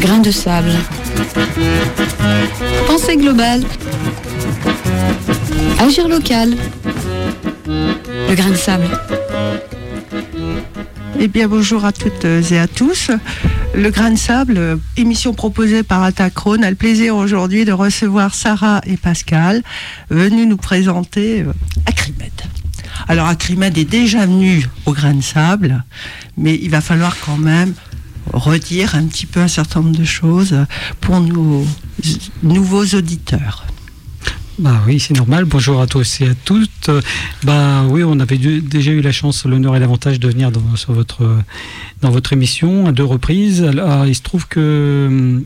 Grain de sable. Pensée globale. Agir local. Le grain de sable. Eh bien, bonjour à toutes et à tous. Le Grain de Sable, émission proposée par Atacrone, a le plaisir aujourd'hui de recevoir Sarah et Pascal, venus nous présenter euh, Acrimed. Alors, Acrimed est déjà venu au Grain de Sable, mais il va falloir quand même redire un petit peu un certain nombre de choses pour nos nouveaux auditeurs. Bah oui, c'est normal. Bonjour à tous et à toutes. Bah oui, on avait déjà eu la chance, l'honneur et l'avantage de venir dans, sur votre, dans votre émission à deux reprises. Il se trouve que hum,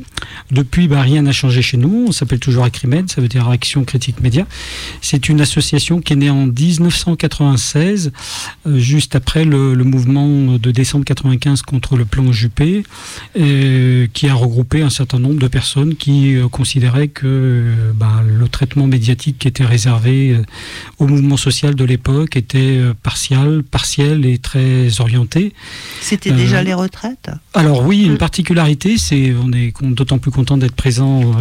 depuis, bah, rien n'a changé chez nous. On s'appelle toujours Acrimed, ça veut dire Action Critique Média. C'est une association qui est née en 1996, euh, juste après le, mouvement de décembre 95 contre le plan Juppé, euh, qui a regroupé un certain nombre de personnes qui euh, considéraient que bah, le traitement médiatique qui était réservé au mouvement social de l'époque était partial, partiel et très orienté. C'était déjà euh, les retraites Alors oui, une particularité, c'est on est d'autant plus content d'être présent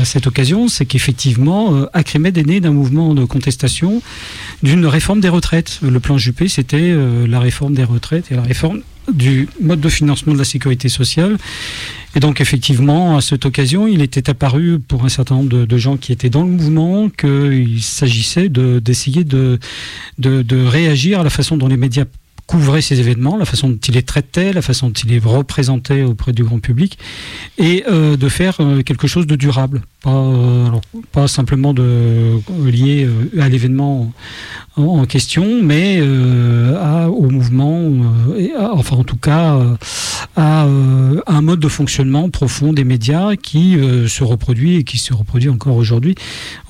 à cette occasion, c'est qu'effectivement, Acrémed est né d'un mouvement de contestation d'une réforme des retraites. Le plan Juppé, c'était la réforme des retraites et la réforme du mode de financement de la sécurité sociale. Et donc effectivement, à cette occasion, il était apparu pour un certain nombre de, gens qui étaient dans le mouvement qu'il s'agissait d'essayer de, de, de, réagir à la façon dont les médias couvrait ces événements, la façon dont il les traitait, la façon dont il les représentait auprès du grand public, et euh, de faire euh, quelque chose de durable, pas, euh, simplement de, lié à l'événement en, question, mais au mouvement, enfin en tout cas à, un mode de fonctionnement profond des médias qui se reproduit et qui se reproduit encore aujourd'hui.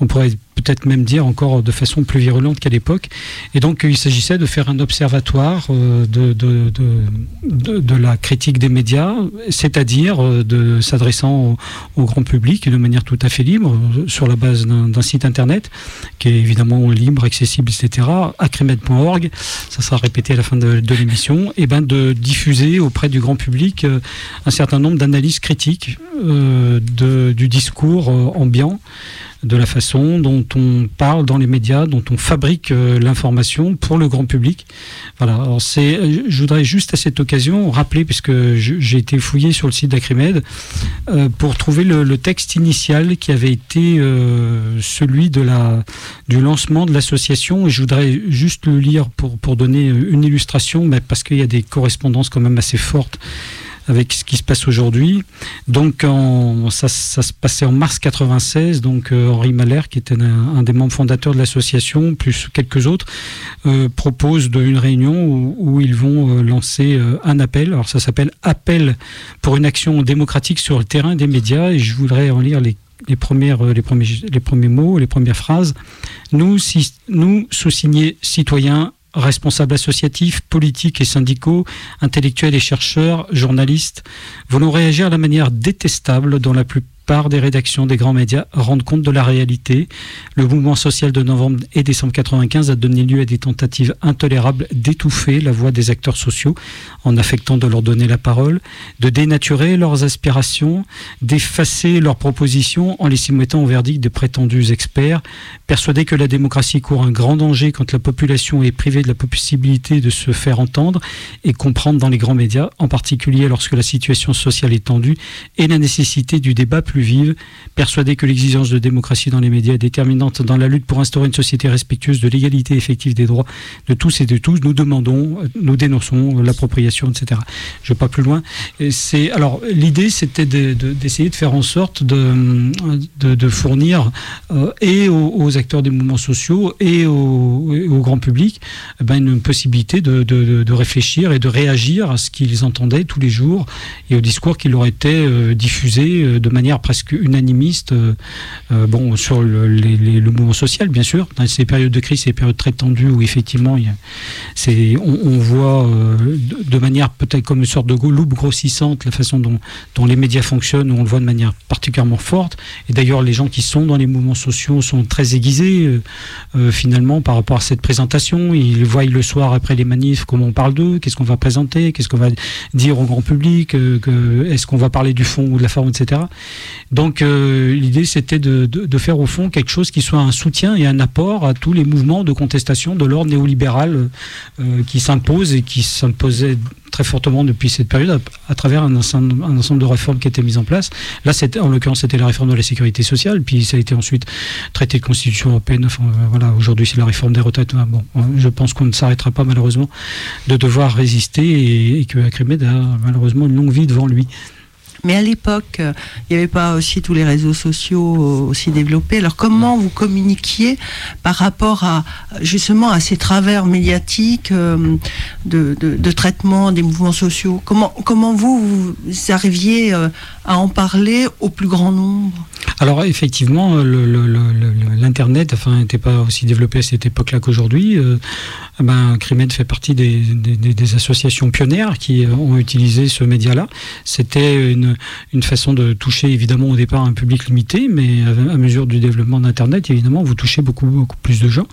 On pourrait peut-être même dire encore de façon plus virulente qu'à l'époque. Et donc il s'agissait de faire un observatoire euh, de, la critique des médias, c'est-à-dire euh, de s'adressant au, grand public de manière tout à fait libre, euh, sur la base d'un site internet qui est évidemment libre, accessible, etc. acrimed.org, ça sera répété à la fin de, l'émission, et ben de diffuser auprès du grand public un certain nombre d'analyses critiques du discours ambiant de la façon dont on parle dans les médias, dont on fabrique euh, l'information pour le grand public. Voilà. C'est, euh, je voudrais juste à cette occasion rappeler, puisque j'ai été fouillé sur le site d'Acrimed, euh, pour trouver le, texte initial qui avait été celui de la, du lancement de l'association. Et je voudrais juste le lire pour, pour donner une illustration, mais parce qu'il y a des correspondances quand même assez fortes avec ce qui se passe aujourd'hui. Donc ça, se passait en mars 96. Donc euh, Henri Mahler, qui était un, des membres fondateurs de l'association, plus quelques autres, euh, propose de, une réunion où, ils vont euh, lancer un appel. Alors ça s'appelle Appel pour une action démocratique sur le terrain des médias. Et je voudrais en lire les les, premières, les, premiers, les premiers mots, les premières phrases. Nous, si, nous sous-signés citoyens, responsables associatifs, politiques et syndicaux, intellectuels et chercheurs, journalistes, voulons réagir à la manière détestable dont la plus des rédactions des grands médias rendent compte de la réalité. Le mouvement social de novembre et décembre 95 a donné lieu à des tentatives intolérables d'étouffer la voix des acteurs sociaux en affectant de leur donner la parole, de dénaturer leurs aspirations, d'effacer leurs propositions en les soumettant au verdict de prétendus experts, persuadés que la démocratie court un grand danger quand la population est privée de la possibilité de se faire entendre et comprendre dans les grands médias, en particulier lorsque la situation sociale est tendue et la nécessité du débat plus vive, persuadée que l'exigence de démocratie dans les médias est déterminante dans la lutte pour instaurer une société respectueuse de l'égalité effective des droits de tous et de tous, nous demandons, nous dénonçons l'appropriation, etc. Je ne vais pas plus loin. C'est alors l'idée, c'était d'essayer de, faire en sorte de, de, fournir euh, et aux, acteurs des mouvements sociaux et au, grand public eh ben, une possibilité de, réfléchir et de réagir à ce qu'ils entendaient tous les jours et au discours qui leur était euh, diffusé euh, de manière presque unanimiste, bon, sur le, mouvement social, bien sûr. Dans ces périodes de crise, ces périodes très tendues où effectivement, on, voit de, manière peut-être comme une sorte de loupe grossissante la façon dont, les médias fonctionnent, où on le voit de manière particulièrement forte. Et d'ailleurs, les gens qui sont dans les mouvements sociaux sont très aiguisés finalement par rapport à cette présentation. Ils voient le soir après les manifs comment on parle d'eux, qu'est-ce qu'on va présenter, qu'est-ce qu'on va dire au grand public, euh, est-ce qu'on va parler du fond ou de la forme, etc. Donc euh, l'idée c'était de, faire au fond quelque chose qui soit un soutien et un apport à tous les mouvements de contestation de l'ordre néolibéral euh, qui s'impose et qui s'imposait très fortement depuis cette période à, travers un ensemble, de réformes qui étaient mises en place. Là, en l'occurrence, c'était la réforme de la sécurité sociale, puis ça a été ensuite traité de constitution européenne. Enfin, voilà, aujourd'hui, c'est la réforme des retraites. Bon, je pense qu'on ne s'arrêtera pas malheureusement de devoir résister et, et que Acrimed a malheureusement une longue vie devant lui. Mais à l'époque, euh, il n'y avait pas aussi tous les réseaux sociaux euh, aussi développés. Alors comment vous communiquiez par rapport à justement à ces travers médiatiques euh, de, traitement des mouvements sociaux? Comment comment vous, vous arriviez à en parler au plus grand nombre? Alors effectivement, l'internet, enfin, n'était pas aussi développé à cette époque-là qu'aujourd'hui. ben, Crimed fait partie des, des, associations pionnières qui ont utilisé ce média-là. C'était une une, façon de toucher évidemment au départ un public limité, mais à, mesure du développement d'Internet, évidemment, vous touchez beaucoup, beaucoup plus de gens.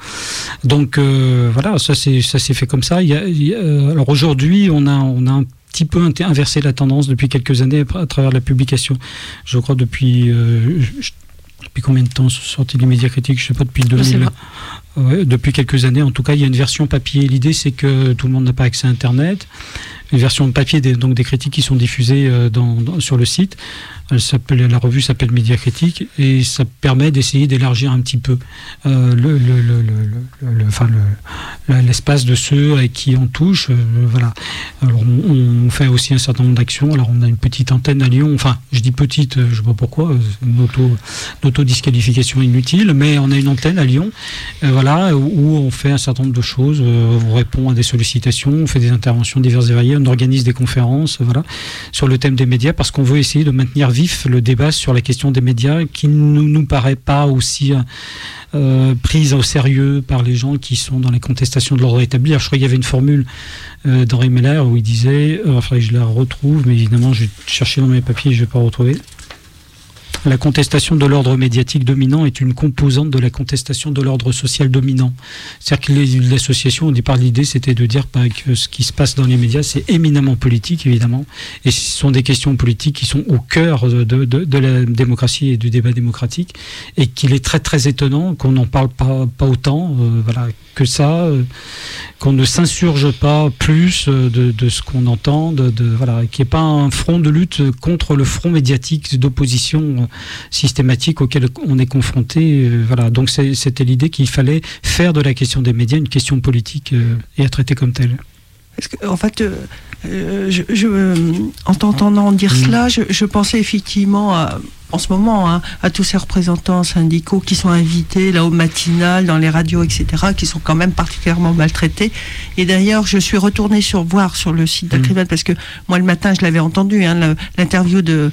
Donc euh, voilà, ça s'est fait comme ça. Il euh, alors aujourd'hui, on a, on a un petit peu inversé la tendance depuis quelques années à travers la publication. Je crois depuis... Euh, depuis combien de temps sorti les médias critiques Je ne sais pas, depuis 2000. depuis quelques années, en tout cas, il y a une version papier. L'idée, c'est que tout le monde n'a pas accès à Internet une version de papier des, donc des critiques qui sont diffusées euh, sur le site. Elle s'appelle, la revue s'appelle Média Critique et ça permet d'essayer d'élargir un petit peu euh, l'espace de ceux avec qui on touche. Euh, voilà. Alors on, fait aussi un certain nombre d'actions. Alors on a une petite antenne à Lyon. Enfin, je dis petite, je ne sais pas pourquoi, une auto disqualification inutile, mais on a une antenne à Lyon, voilà, où on fait un certain nombre de choses. on répond à des sollicitations, on fait des interventions diverses et variées on organise des conférences voilà, sur le thème des médias parce qu'on veut essayer de maintenir vif le débat sur la question des médias qui ne nous, paraît pas aussi euh, prise au sérieux par les gens qui sont dans les contestations de l'ordre établi. je crois qu'il y avait une formule euh, d'Henri Meller où il disait, euh, enfin je la retrouve, mais évidemment je vais chercher dans mes papiers, je ne vais pas retrouver. La contestation de l'ordre médiatique dominant est une composante de la contestation de l'ordre social dominant. C'est-à-dire que l'association, au départ, l'idée, c'était de dire bah, que ce qui se passe dans les médias, c'est éminemment politique, évidemment, et ce sont des questions politiques qui sont au cœur de, la démocratie et du débat démocratique, et qu'il est très très étonnant qu'on n'en parle pas, pas autant, euh, voilà, que ça, euh, qu'on ne s'insurge pas plus euh, de, ce qu'on entend, de, voilà, qu'il n'y ait pas un front de lutte contre le front médiatique d'opposition systématique auquel on est confronté. Euh, voilà. Donc c'était l'idée qu'il fallait faire de la question des médias une question politique euh, et à traiter comme telle. En fait, euh, je, en t'entendant dire mm. cela, je, pensais effectivement à, en ce moment hein, à tous ces représentants syndicaux qui sont invités là au matinal, dans les radios, etc., qui sont quand même particulièrement maltraités. Et d'ailleurs, je suis retournée sur voir sur le site d'Acrival mm. parce que moi le matin, je l'avais entendu, hein, l'interview de,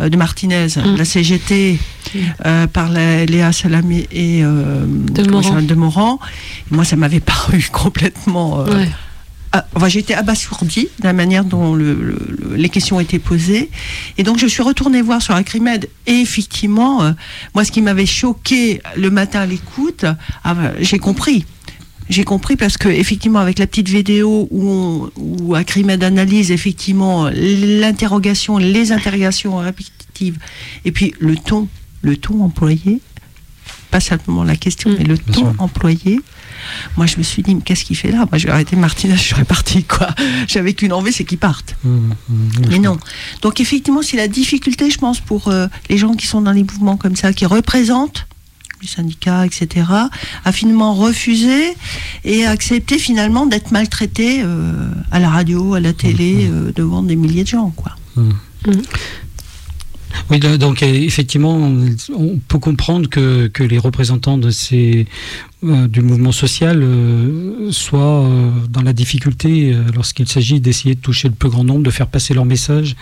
euh, de Martinez, mm. la CGT, euh, par Léa Salamé et de, Morand. moi, ça m'avait paru complètement enfin, j'ai été abasourdie de la manière dont les questions été posées. Et donc, je suis retournée voir sur Acrimed. Et effectivement, euh, moi, ce qui m'avait choqué le matin à l'écoute, ah, bah, j'ai compris. J'ai compris parce que effectivement avec la petite vidéo où, où Acrimed analyse effectivement l'interrogation, les interrogations répétitives, et puis le ton, le ton employé, pas simplement la question, mm. mais le ton employé. Moi, je me suis dit, mais qu'est-ce qu'il fait là? Moi, je vais arrêter Martinez, je serais parti, quoi. J'avais qu'une envie, c'est qu'il parte. Mm, mm, mais non. Donc, effectivement, c'est la difficulté, je pense, pour euh, les gens qui sont dans les mouvements comme ça, qui représentent les syndicats, etc., à finalement refuser et accepter finalement d'être maltraité euh, à la radio, à la télé, euh, devant des milliers de gens, quoi. Oui, donc effectivement, on peut comprendre que, que les représentants de ces, euh, du mouvement social euh, soient euh, dans la difficulté lorsqu'il s'agit d'essayer de toucher le plus grand nombre, de faire passer leur message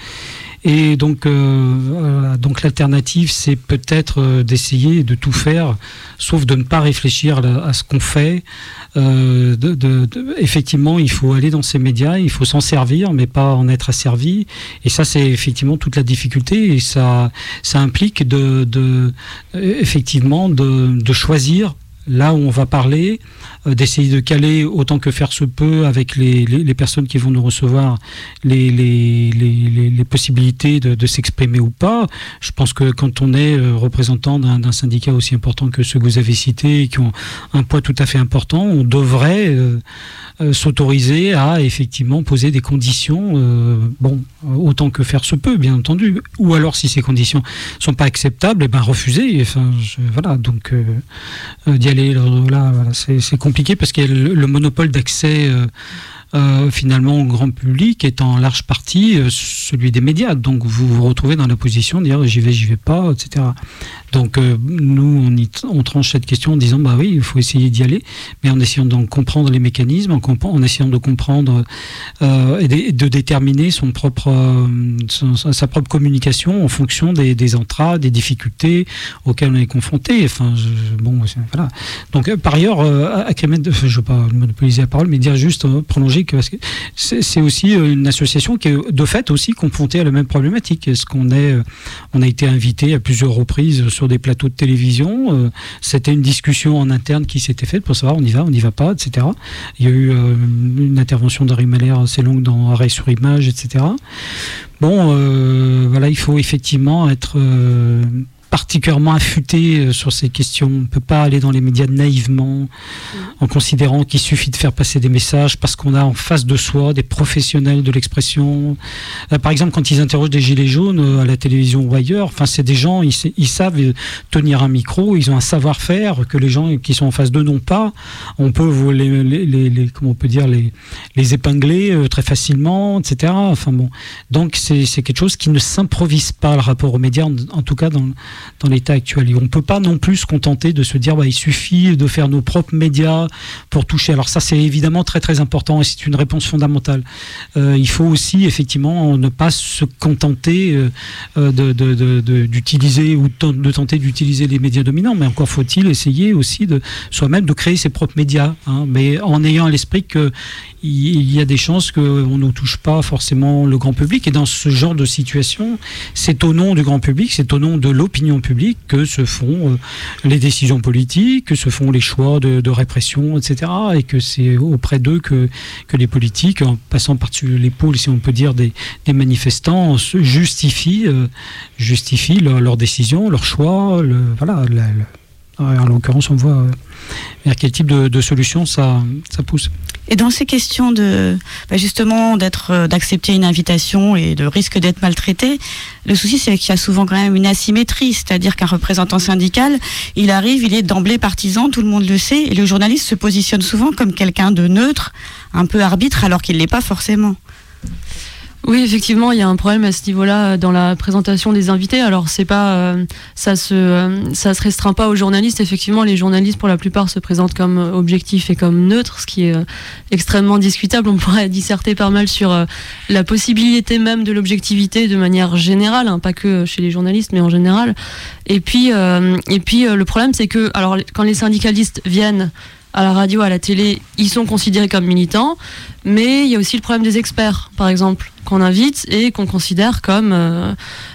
Et donc, euh, donc l'alternative, c'est peut-être euh, d'essayer de tout faire, sauf de ne pas réfléchir à, ce qu'on fait. Euh, de, effectivement, il faut aller dans ces médias, il faut s'en servir, mais pas en être asservi. Et ça, c'est effectivement toute la difficulté. Et ça, ça implique de, de effectivement de, de choisir là où on va parler, euh, d'essayer de caler autant que faire se peut avec les, personnes qui vont nous recevoir les, possibilités de, s'exprimer ou pas. Je pense que quand on est euh, représentant d'un syndicat aussi important que ceux que vous avez cités, qui ont un poids tout à fait important, on devrait euh, s'autoriser à effectivement poser des conditions, bon, autant que faire se peut, bien entendu. Ou alors, si ces conditions sont pas acceptables, et eh ben refuser. Voilà, donc d'y aller voilà, c'est compliqué parce qu'il y a le, monopole d'accès euh, finalement au grand public est en large partie euh, celui des médias. Donc vous vous retrouvez dans la position de dire j'y vais, j'y vais pas, etc. Donc euh, nous, on, tranche cette question en disant bah oui, il faut essayer d'y aller, mais en essayant de comprendre les mécanismes, en, essayant de comprendre euh, et, de, déterminer son propre, sa propre communication en fonction des, des entrades, des difficultés auxquelles on est confronté. Enfin, bon, voilà. Donc par ailleurs, à je ne veux pas monopoliser la parole, mais dire juste prolonger que c'est aussi une association qui est de fait aussi confrontée à la même problématique. Est-ce qu'on est, on a été invité à plusieurs reprises sur des plateaux de télévision. Euh, c'était une discussion en interne qui s'était faite pour savoir on y va, on n'y va pas, etc. Il y a eu euh, une intervention d'Harry Mahler assez longue dans Arrêt sur image, etc. Bon, euh, voilà, il faut effectivement être particulièrement affûté euh, sur ces questions. On ne peut pas aller dans les médias naïvement en considérant qu'il suffit de faire passer des messages parce qu'on a en face de soi des professionnels de l'expression. Euh, par exemple, quand ils interrogent des gilets jaunes euh, à la télévision ou ailleurs, enfin, c'est des gens, ils, savent tenir un micro, ils ont un savoir-faire que les gens qui sont en face d'eux n'ont pas. On peut les, comment on peut dire les, épingler très facilement, etc. Enfin bon, donc c'est quelque chose qui ne s'improvise pas le rapport aux médias, en tout cas dans dans l'état actuel. Et on ne peut pas non plus se contenter de se dire bah, il suffit de faire nos propres médias pour toucher. Alors ça c'est évidemment très très important et c'est une réponse fondamentale. Euh, il faut aussi effectivement ne pas se contenter euh, euh, d'utiliser ou de tenter d'utiliser les médias dominants, mais encore faut-il essayer aussi de soi-même de créer ses propres médias, hein. mais en ayant à l'esprit que il y a des chances qu'on ne touche pas forcément le grand public. Et dans ce genre de situation, c'est au nom du grand public, c'est au nom de l'opinion publique que se font euh, les décisions politiques, que se font les choix de, répression, etc. Et que c'est auprès d'eux que, les politiques, en passant par-dessus l'épaule, si on peut dire, des, manifestants, justifient, euh, justifient leurs décisions, leurs choix. Voilà, en l'occurrence, on voit euh, vers quel type de, solution ça, pousse. Et dans ces questions de bah, justement d'être, euh, d'accepter une invitation et de risque d'être maltraité, le souci c'est qu'il y a souvent quand même une asymétrie, c'est-à-dire qu'un représentant syndical, il arrive, il est d'emblée partisan, tout le monde le sait, et le journaliste se positionne souvent comme quelqu'un de neutre, un peu arbitre, alors qu'il l'est pas forcément. Oui, effectivement, il y a un problème à ce niveau-là euh, dans la présentation des invités. Alors, c'est pas, euh, ça se, euh, ça se restreint pas aux journalistes. Effectivement, les journalistes, pour la plupart, se présentent comme objectifs et comme neutres, ce qui est extrêmement discutable. On pourrait disserter pas mal sur la possibilité même de l'objectivité de manière générale, hein, pas que chez les journalistes, mais en général. Et puis, et puis, le problème, c'est que, alors, quand les syndicalistes viennent à la radio, à la télé, ils sont considérés comme militants, mais il y a aussi le problème des experts, par exemple, qu'on invite et qu'on considère comme euh,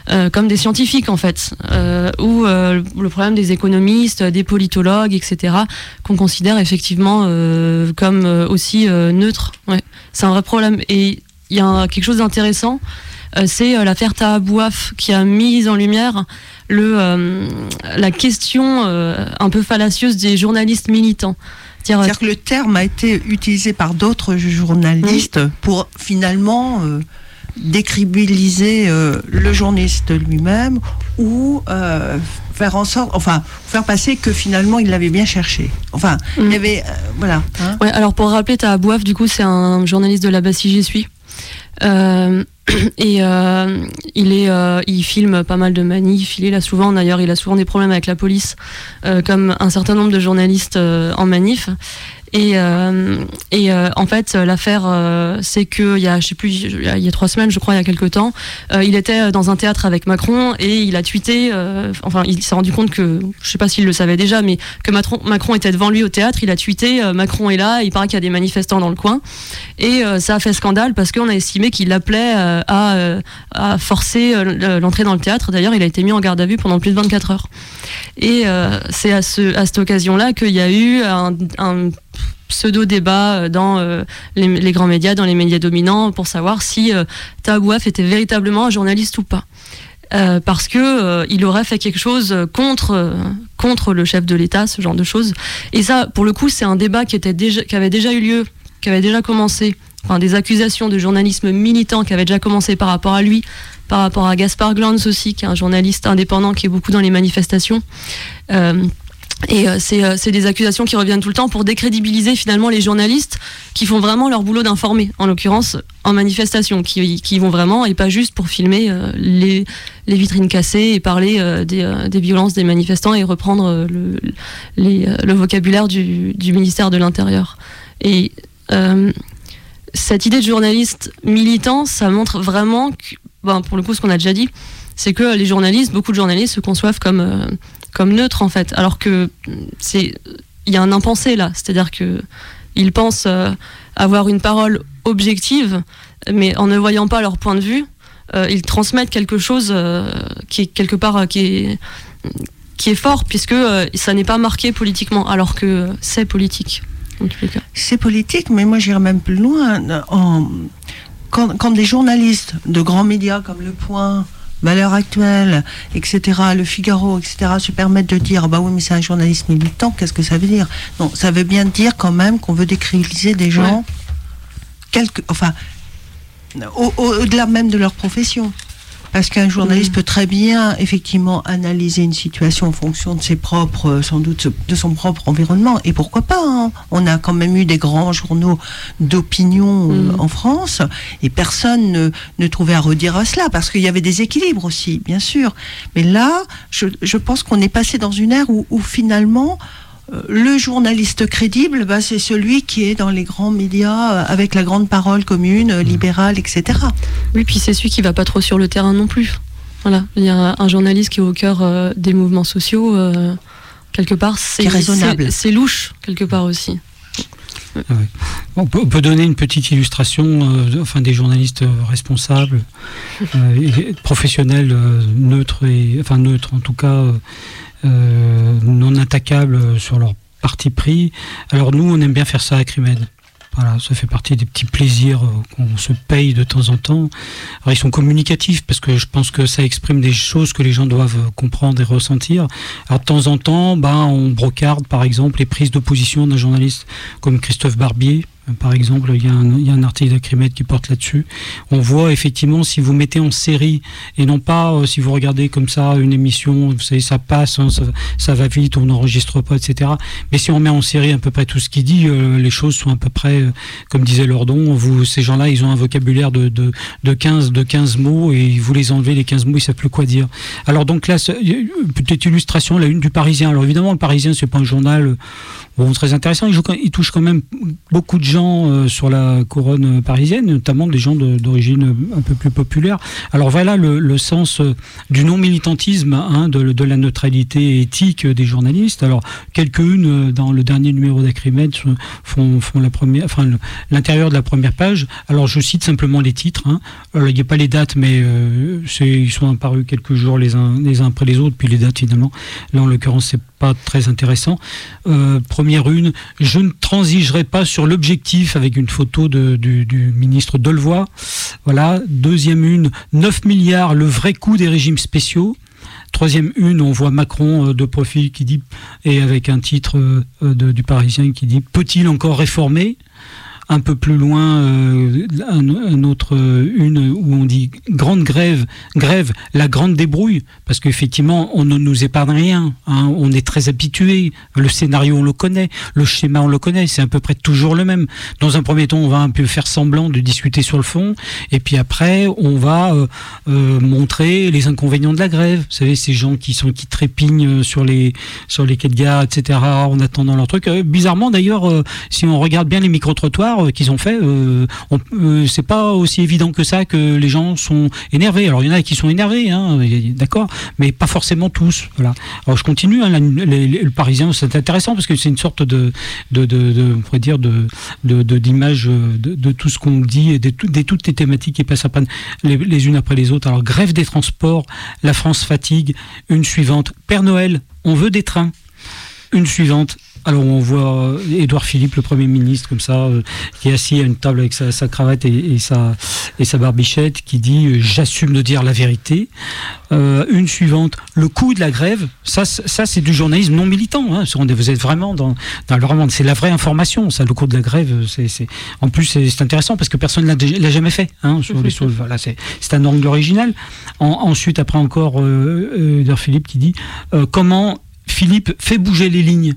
euh, comme des scientifiques en fait, euh, ou le problème des économistes, des politologues, etc., qu'on considère effectivement comme aussi neutres. C'est un vrai problème et il y a quelque chose d'intéressant, c'est l'affaire Tahabouaf qui a mis en lumière le la question un peu fallacieuse des journalistes militants. C'est-à-dire que le terme a été utilisé par d'autres journalistes pour finalement euh, décribiliser euh, le journaliste lui-même ou euh, faire en sorte, enfin, faire passer que finalement il l'avait bien cherché. Enfin, il y mm. avait, voilà. Hein. ouais, alors pour rappeler, Tahabouaf, du coup, c'est un journaliste de la Bassie J'y suis. et euh, il est, euh, il filme pas mal de manifs. Il est là souvent. D'ailleurs, il a souvent des problèmes avec la police, euh, comme un certain nombre de journalistes en manif. Et, euh, et euh, en fait, l'affaire, euh, c'est que il y a, je sais plus, il y a trois semaines, je crois, il y a quelques temps, il était dans un théâtre avec Macron et il a tweeté. enfin, il s'est rendu compte que, je sais pas s'il le savait déjà, mais que Macron, était devant lui au théâtre. Il a tweeté Macron est là. Il paraît qu'il y a des manifestants dans le coin et ça a fait scandale parce qu'on a estimé qu'il appelait à, à forcer l'entrée dans le théâtre. D'ailleurs, il a été mis en garde à vue pendant plus de 24 heures. Et c'est à, ce, à cette occasion-là qu'il y a eu un, un pseudo-débat euh, dans euh, les, grands médias, dans les médias dominants, pour savoir si euh, Taouaf était véritablement un journaliste ou pas. parce que il aurait fait quelque chose contre contre le chef de l'État, ce genre de choses. Et ça, pour le coup, c'est un débat qui était déjà qui avait déjà eu lieu, qui avait déjà commencé. Enfin, des accusations de journalisme militant qui avaient déjà commencé par rapport à lui, par rapport à Gaspard Glanz aussi, qui est un journaliste indépendant qui est beaucoup dans les manifestations. Et euh, euh, c'est des accusations qui reviennent tout le temps pour décrédibiliser finalement les journalistes qui font vraiment leur boulot d'informer, en l'occurrence en manifestation, qui, qui, vont vraiment et pas juste pour filmer euh, les, les, vitrines cassées et parler des, des, violences des manifestants et reprendre le, le vocabulaire du, du, ministère de l'Intérieur. Et cette idée de journaliste militant, ça montre vraiment, que, ben, pour le coup, ce qu'on a déjà dit, c'est que les journalistes, beaucoup de journalistes se conçoivent comme comme neutre en fait, alors que c'est il y a un impensé là, c'est-à-dire que ils pensent euh, avoir une parole objective, mais en ne voyant pas leur point de vue, euh, ils transmettent quelque chose euh, qui est quelque part qui est qui est fort puisque ça n'est pas marqué politiquement, alors que c'est politique. C'est politique, mais moi j'irais même plus loin. En, quand, quand, des journalistes de grands médias comme Le Point, Valeurs actuelles, etc., Le Figaro, etc., se permettent de dire, bah oui, mais c'est un journaliste militant, qu'est-ce que ça veut dire? Non, ça veut bien dire quand même qu'on veut décriviser des gens, enfin, au-delà même de leur profession. Parce qu'un journaliste peut très bien, effectivement, analyser une situation en fonction de ses propres, sans doute, de son propre environnement. Et pourquoi pas hein. On a quand même eu des grands journaux d'opinion euh, mm. en France, et personne ne, ne, trouvait à redire à cela, parce qu'il y avait des équilibres aussi, bien sûr. Mais là, je, je pense qu'on est passé dans une ère où, où finalement, euh, le journaliste crédible, bah, c'est celui qui est dans les grands médias euh, avec la grande parole commune, euh, libérale, etc. Oui, puis c'est celui qui va pas trop sur le terrain non plus. Voilà, il y a un journaliste qui est au cœur des mouvements sociaux, quelque part, c'est raisonnable. C'est louche quelque part aussi. Ah on, peut, donner une petite illustration, enfin des journalistes responsables, professionnels, neutres et enfin neutres en tout cas euh, non attaquables sur leur parti pris. Alors nous, on aime bien faire ça à Crimed. Voilà, ça fait partie des petits plaisirs euh, qu'on se paye de temps en temps. Alors, ils sont communicatifs parce que je pense que ça exprime des choses que les gens doivent comprendre et ressentir. Alors de temps en temps, bah, on brocarde par exemple les prises d'opposition d'un journaliste comme Christophe Barbier, par exemple, il y, a un, article d'Acrimed qui porte là-dessus. On voit effectivement si vous mettez en série et non pas euh, si vous regardez comme ça une émission, vous savez, ça passe, hein, ça, va vite, on n'enregistre pas, etc. Mais si on met en série à peu près tout ce qu'il dit, euh, les choses sont à peu près, euh, comme disait Lordon, vous, ces gens-là, ils ont un vocabulaire de, de, de, 15, de 15 mots et vous les enlevez les 15 mots, ils savent plus quoi dire. Alors donc là, petite illustration, la une du Parisien. Alors évidemment, le Parisien, c'est pas un journal très intéressant. Il, touche quand même beaucoup de gens euh, sur la couronne parisienne, notamment des gens d'origine un peu plus populaire. Alors voilà le, sens euh, du non-militantisme, hein, de, la neutralité éthique des journalistes. Alors quelques-unes euh, dans le dernier numéro d'Acrimed font, la première, enfin l'intérieur de la première page. Alors je cite simplement les titres. Hein. il n'y a pas les dates, mais ils sont apparus quelques jours les uns, les uns après les autres, puis les dates finalement. Là en l'occurrence c'est pas très intéressant. Première une, je ne transigerai pas sur l'objectif avec une photo du, ministre Delevoye. Voilà. Deuxième une, 9 milliards, le vrai coût des régimes spéciaux. Troisième une, on voit Macron euh, de profil qui dit, et avec un titre euh, du Parisien qui dit, peut-il encore réformer? Un peu plus loin, euh, un, autre, une où on dit grande grève, grève, la grande débrouille, parce qu'effectivement, on ne nous épargne rien. Hein. on est très habitué. Le scénario, on le connaît. Le schéma, on le connaît. C'est à peu près toujours le même. Dans un premier temps, on va un peu faire semblant de discuter sur le fond, et puis après, on va euh, euh, montrer les inconvénients de la grève. Vous savez, ces gens qui sont qui trépignent sur les sur les quais de gare, etc. En attendant leur truc. bizarrement, d'ailleurs, si on regarde bien les micro trottoirs euh, qu'ils ont fait, euh, euh, c'est pas aussi évident que ça que les gens sont énervés. Alors il y en a qui sont énervés, hein, d'accord, mais pas forcément tous. Voilà. Alors je continue. Hein, le Parisien, c'est intéressant parce que c'est une sorte de, on pourrait dire de, d'image de, tout ce qu'on dit et de, toutes les thématiques qui passent à panne les unes après les autres. Alors grève des transports, la France fatigue. Une suivante, Père Noël, on veut des trains. Une suivante, alors on voit euh, Édouard Philippe, le Premier ministre, comme ça, euh, qui est assis à une table avec sa, cravate et, sa, et sa barbichette, qui dit euh, J'assume de dire la vérité Une suivante, le coût de la grève, ça, ça c'est du journalisme non militant. Hein. Vous êtes vraiment dans, dans le C'est la vraie information, ça, le coût de la grève. c'est En plus, c'est intéressant parce que personne ne l'a jamais fait. Hein, sur les, voilà, c'est un angle original. ensuite, après encore, Édouard Philippe qui dit Comment Philippe fait bouger les lignes?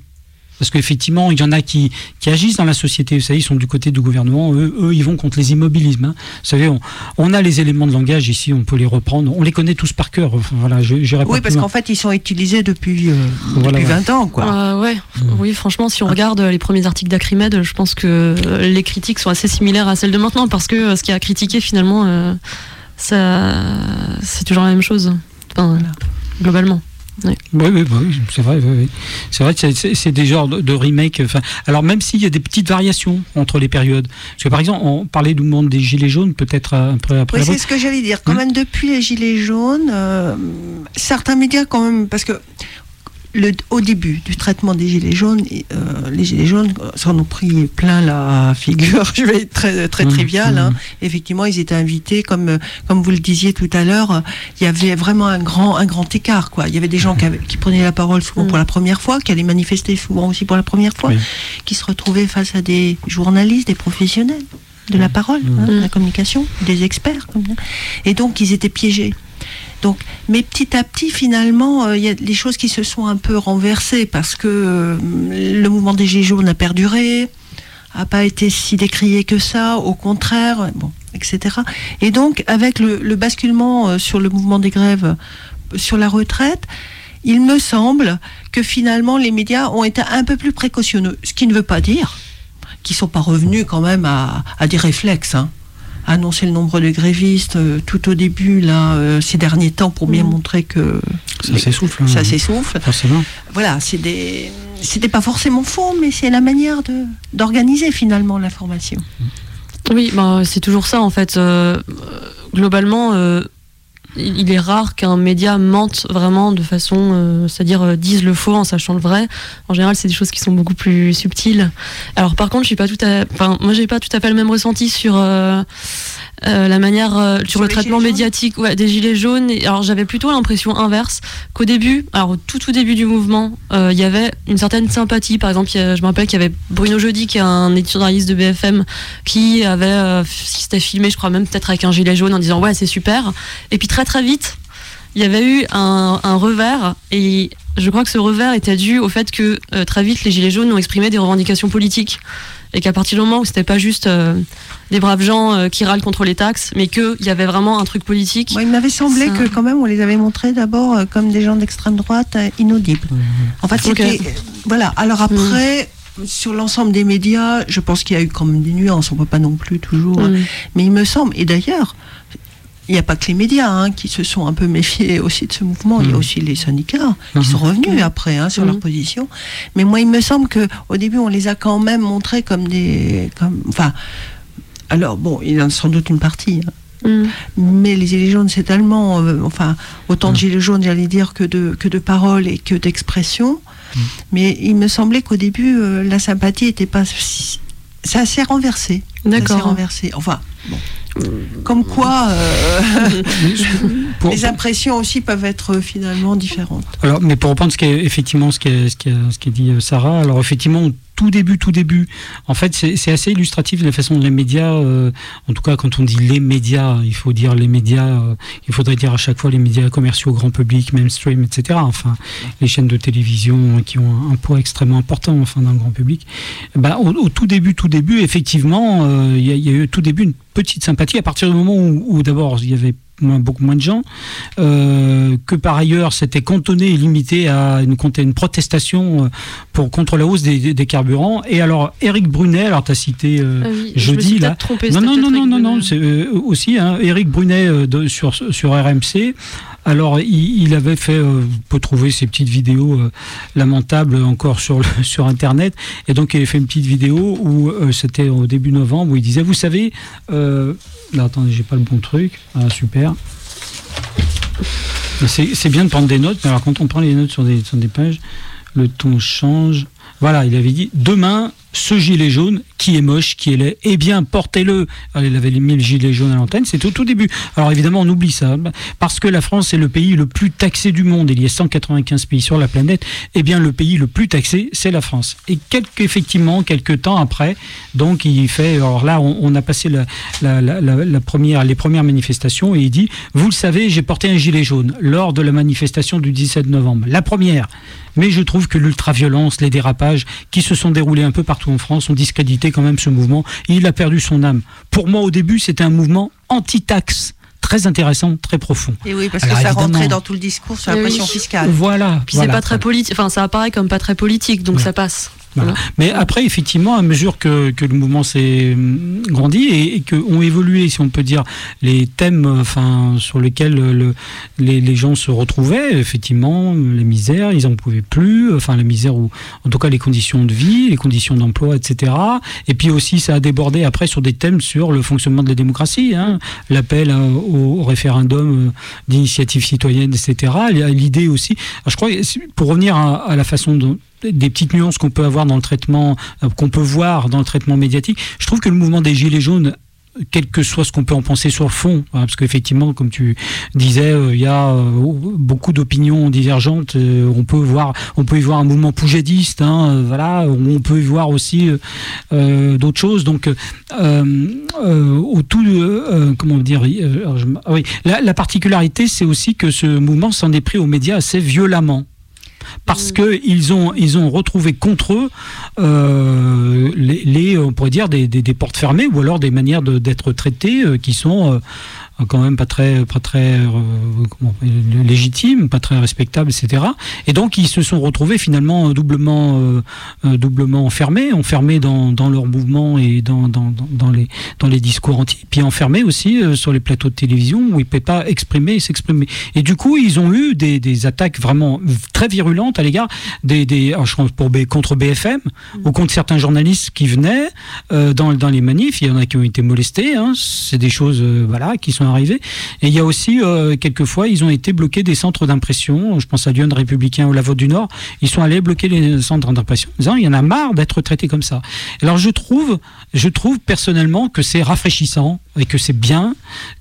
Parce qu'effectivement, il y en a qui, qui, agissent dans la société. Vous savez, ils sont du côté du gouvernement. Eux, eux ils vont contre les immobilismes. Hein. Vous savez, on, on, a les éléments de langage ici, on peut les reprendre. On les connaît tous par cœur. voilà, oui, parce qu'en fait, ils sont utilisés depuis, euh, depuis 20 ans. Quoi. Euh, ouais. Mmh. Oui, franchement, si on regarde les premiers articles d'Acrimed, je pense que les critiques sont assez similaires à celles de maintenant. Parce que euh, ce qui a critiqué, finalement, ça, c'est toujours la même chose. Enfin, globalement. Oui, oui, c'est vrai. C'est vrai que c'est des genres de, remake. Enfin, alors même s'il y a des petites variations entre les périodes, parce que par exemple, on parlait du monde des gilets jaunes, peut-être après. après oui, c'est ce que j'allais dire. Quand hein même, depuis les gilets jaunes, euh, certains médias quand même, parce que au début du traitement des gilets jaunes, euh, les gilets jaunes s'en ont pris plein la figure. Je vais être très, très mmh, trivial. Hein. Mmh. Effectivement, ils étaient invités, comme comme vous le disiez tout à l'heure, il y avait vraiment un grand un grand écart. Quoi. Il y avait des gens qui, qui prenaient la parole souvent pour la première fois, qui allaient manifester souvent aussi pour la première fois, qui se retrouvaient face à des journalistes, des professionnels de la mmh. parole, hein, de la communication, des experts. Et donc, ils étaient piégés. Donc, mais petit à petit, finalement, euh, il y a des choses qui se sont un peu renversées parce que euh, le mouvement des Gilets jaunes a perduré, a pas été si décrié que ça, au contraire, etc. Et donc, avec le, basculement euh, sur le mouvement des grèves, sur la retraite, il me semble que finalement les médias ont été un peu plus précautionneux, ce qui ne veut pas dire qu'ils sont pas revenus quand même à, des réflexes. Hein annoncer le nombre de grévistes euh, tout au début, là, euh, ces derniers temps, pour bien mm. montrer que ça s'essouffle. Hein. Ça s'essouffle. Voilà, c'est des. C'était pas forcément faux, mais c'est la manière de d'organiser finalement l'information. Oui, bah, c'est toujours ça en fait. Euh, globalement, il est rare qu'un média mente vraiment de façon, euh, c'est-à-dire euh, dise le faux en sachant le vrai. En général, c'est des choses qui sont beaucoup plus subtiles. Alors, par contre, je suis pas tout à, enfin, moi, j'ai pas tout à fait le même ressenti sur euh, euh, la manière euh, sur, le traitement médiatique ouais, des gilets jaunes. Et, alors j'avais plutôt l'impression inverse qu'au début, alors tout tout début du mouvement, euh, il y avait une certaine sympathie. Par exemple, je me rappelle qu'il y avait Bruno Jeudi, qui est un étudiant-journaliste de BFM, qui avait, qui s'était filmé, je crois même peut-être avec un gilet jaune, en disant ouais c'est super. Et puis très très vite, il y avait eu un, un revers et je crois que ce revers était dû au fait que très vite les gilets jaunes ont exprimé des revendications politiques et qu'à partir du moment où c'était pas juste euh, des braves gens euh, qui râlent contre les taxes, mais qu'il y avait vraiment un truc politique. il m'avait semblé que quand même on les avait montrés d'abord euh, comme des gens d'extrême droite inaudibles. En fait, c'était voilà. Alors après. Sur l'ensemble des médias, je pense qu'il y a eu quand même des nuances. On ne peut pas non plus toujours. Mais il me semble, et d'ailleurs, il n'y a pas que les médias hein, qui se sont un peu méfiés aussi de ce mouvement. Il y a mm. aussi les syndicats qui sont mm-hmm. revenus après hein, sur leur position. Mais moi, il me semble que au début, on les a quand même montrés comme des, comme, enfin, alors bon, il y en a sans doute une partie. Hein. Mm. Mais les gilets jaunes, c'est tellement, euh, enfin, autant de gilets jaunes, j'allais dire, que de, que de paroles et que d'expressions. Mais il me semblait qu'au début, euh, la sympathie n'était pas. Ça s'est renversé. D'accord. Ça s'est renversé. Enfin, bon. Comme quoi, euh, les impressions aussi peuvent être finalement différentes. Alors, mais pour reprendre ce qui est, effectivement ce qui est, ce qui est, ce qui dit euh, Sarah, alors effectivement, tout début, tout début. En fait, c'est assez illustratif de la façon dont les médias, euh, en tout cas quand on dit les médias, il faut dire les médias, euh, il faudrait dire à chaque fois les médias commerciaux, grand public, mainstream, etc. Enfin, les chaînes de télévision qui ont un, poids extrêmement important enfin, dans le grand public. Bah, au, tout début, tout début, effectivement, euh, il y, a eu tout début une petite sympathie à partir du moment où d'abord il y avait beaucoup moins de gens, euh, que par ailleurs c'était cantonné et limité à une, une protestation euh, pour contre la hausse des, carburants. Et alors Éric Brunet, alors tu as cité euh, ah jeudi là, non non non non non non, c'est aussi hein, Éric Brunet sur sur RMC. Alors, il, avait fait, vous pouvez trouver ces petites vidéos lamentables encore sur, Internet. Et donc, il avait fait une petite vidéo où c'était au début novembre, où il disait, vous savez, Là, attendez, j'ai pas le bon truc. Ah, super. C'est bien de prendre des notes, mais alors quand on prend les notes sur des pages, le ton change. Voilà, il avait dit demain, ce gilet jaune qui est moche, qui est laid, eh bien portez-le. Il avait mis le gilet jaune à l'antenne, c'était au tout début. Alors évidemment, on oublie ça, parce que la France est le pays le plus taxé du monde. Il y a 195 pays sur la planète. Eh bien, le pays le plus taxé, c'est la France. Et effectivement, quelques temps après, donc il fait. Alors là, on, a passé la, la, première, les premières manifestations et il dit Vous le savez, j'ai porté un gilet jaune lors de la manifestation du 17 novembre. La première. Mais je trouve que l'ultraviolence, les dérapages qui se sont déroulés un peu partout en France ont discrédité quand même ce mouvement. il a perdu son âme. Pour moi, au début, c'était un mouvement anti-taxe très intéressant, très profond. Et oui, parce que ça rentrait dans tout le discours sur la pression fiscale. Voilà. Puis c'est pas très politique, enfin ça apparaît comme pas très politique, donc ça passe. Mais après, effectivement, à mesure que, que le mouvement s'est hum, grandi et, et qu'ont évolué, si on peut dire, les thèmes enfin, sur lesquels le, les, les, gens se retrouvaient, effectivement, les misères, ils n'en pouvaient plus, enfin la misère ou en tout cas les conditions de vie, les conditions d'emploi, etc. Et puis aussi, ça a débordé après sur des thèmes sur le fonctionnement de la démocratie, hein, l'appel au, référendum euh, d'initiative citoyenne, etc. L'idée aussi, je crois, pour revenir à, à la façon dont des petites nuances qu'on peut avoir dans le traitement, euh, qu'on peut voir dans le traitement médiatique. Je trouve que le mouvement des Gilets jaunes quel que soit ce qu'on peut en penser sur le fond, hein, parce qu'effectivement, comme tu disais, euh, il y a euh, beaucoup d'opinions divergentes. on peut y voir un mouvement poujadiste, hein, voilà. On peut y voir aussi d'autres choses. Donc, au tout, comment dire, ah la particularité, c'est aussi que ce mouvement s'en est pris aux médias assez violemment parce que ils ont ils ont retrouvé contre eux euh, les, on pourrait dire des, des, portes fermées ou alors des manières d'être traités euh, qui sont euh, quand même pas très, pas très euh, légitime, pas très respectable, etc. Et donc ils se sont retrouvés finalement doublement, euh, euh, doublement enfermés, enfermés dans, dans leur mouvement et dans, dans, dans, les, dans les discours anti, puis enfermés aussi sur les plateaux de télévision où ils ne pouvaient pas exprimer et s'exprimer. Et du coup, ils ont eu des, des attaques vraiment très virulentes à l'égard des, des je pense pour contre BFM mmh. ou contre certains journalistes qui venaient dans, dans les manifs. Il y en a qui ont été molestés. Hein. C'est des choses voilà qui sont arrivé. Et il y a aussi, euh, quelquefois, ils ont été bloqués des centres d'impression. Je pense à Lyon Républicain ou la Voix du Nord. Ils sont allés bloquer les centres d'impression en disant il y en a marre d'être traités comme ça. Alors je trouve, je trouve personnellement que c'est rafraîchissant et que c'est bien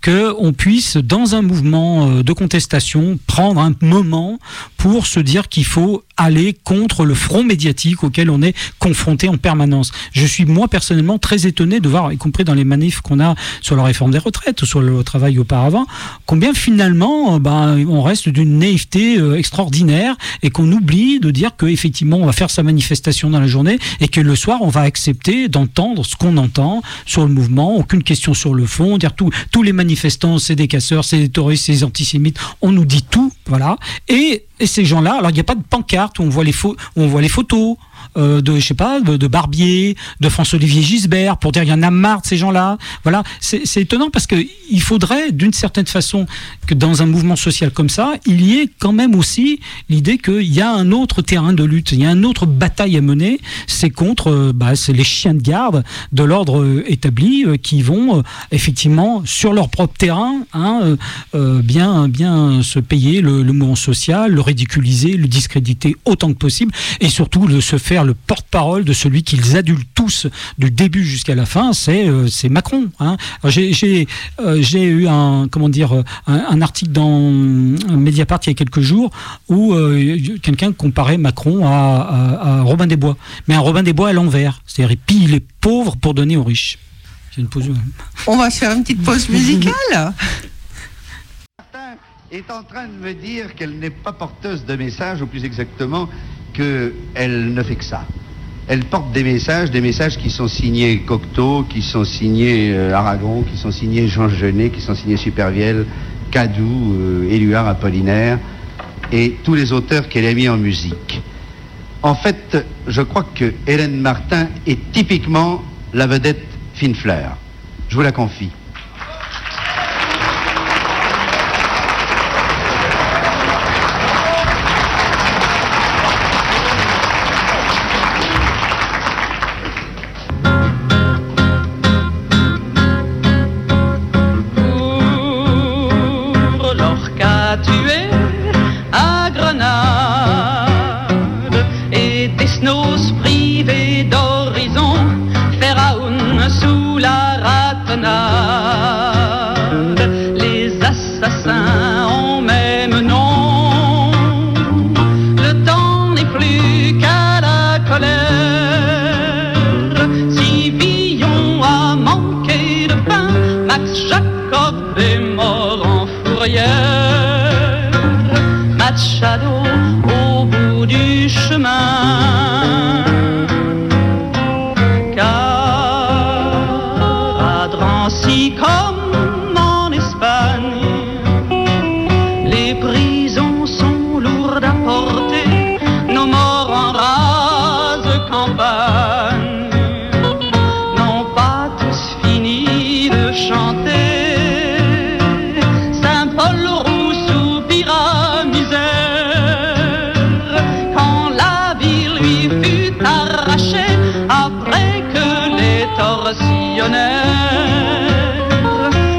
qu'on puisse, dans un mouvement euh, de contestation, prendre un moment pour se dire qu'il faut aller contre le front médiatique auquel on est confronté en permanence. Je suis moi personnellement très étonné de voir, y compris dans les manifs qu'on a sur la réforme des retraites sur le travail auparavant, combien finalement euh, ben, on reste d'une naïveté euh, extraordinaire et qu'on oublie de dire qu'effectivement on va faire sa manifestation dans la journée et que le soir on va accepter d'entendre ce qu'on entend sur le mouvement, aucune question sur le fond, dire tout, tous les manifestants c'est des casseurs, c'est des terroristes, c'est des antisémites, on nous dit tout, voilà. Et ces gens-là, alors il n'y a pas de pancarte on voit les, où on voit les photos, euh, de, je sais pas, de, Barbier, de François-Olivier Gisbert, pour dire il y en a marre de ces gens-là. Voilà, c'est étonnant parce que il faudrait, d'une certaine façon, que dans un mouvement social comme ça, il y ait quand même aussi l'idée qu'il y a un autre terrain de lutte, il y a une autre bataille à mener. C'est contre, euh, bah, les chiens de garde de l'ordre euh, établi qui vont effectivement sur leur propre terrain, hein, bien, bien se payer le, le mouvement social, le ridiculiser, le discréditer autant que possible, et surtout le se faire faire le porte-parole de celui qu'ils adultent tous du début jusqu'à la fin, c'est c'est Macron. Hein. J'ai eu un comment dire un, article dans Mediapart il y a quelques jours où quelqu'un comparait Macron à, à, Robin des Bois, mais un Robin des Bois à l'envers, c'est-à-dire il pille les pauvres pour donner aux riches. Une pause. On va faire une petite pause musicale est en train de me dire qu'elle n'est pas porteuse de messages, ou plus exactement, qu'elle ne fait que ça. Elle porte des messages, des messages qui sont signés Cocteau, qui sont signés euh, Aragon, qui sont signés Jean Genet, qui sont signés Supervielle, Cadou, euh, Éluard Apollinaire, et tous les auteurs qu'elle a mis en musique. En fait, je crois que Hélène Martin est typiquement la vedette fine fleur. Je vous la confie.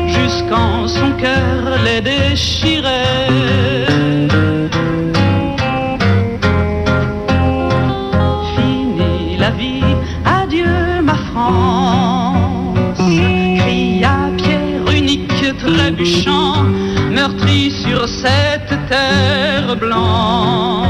jusqu'en son cœur les déchirait. Fini la vie, adieu ma France, cria Pierre unique trébuchant, meurtri sur cette terre blanche.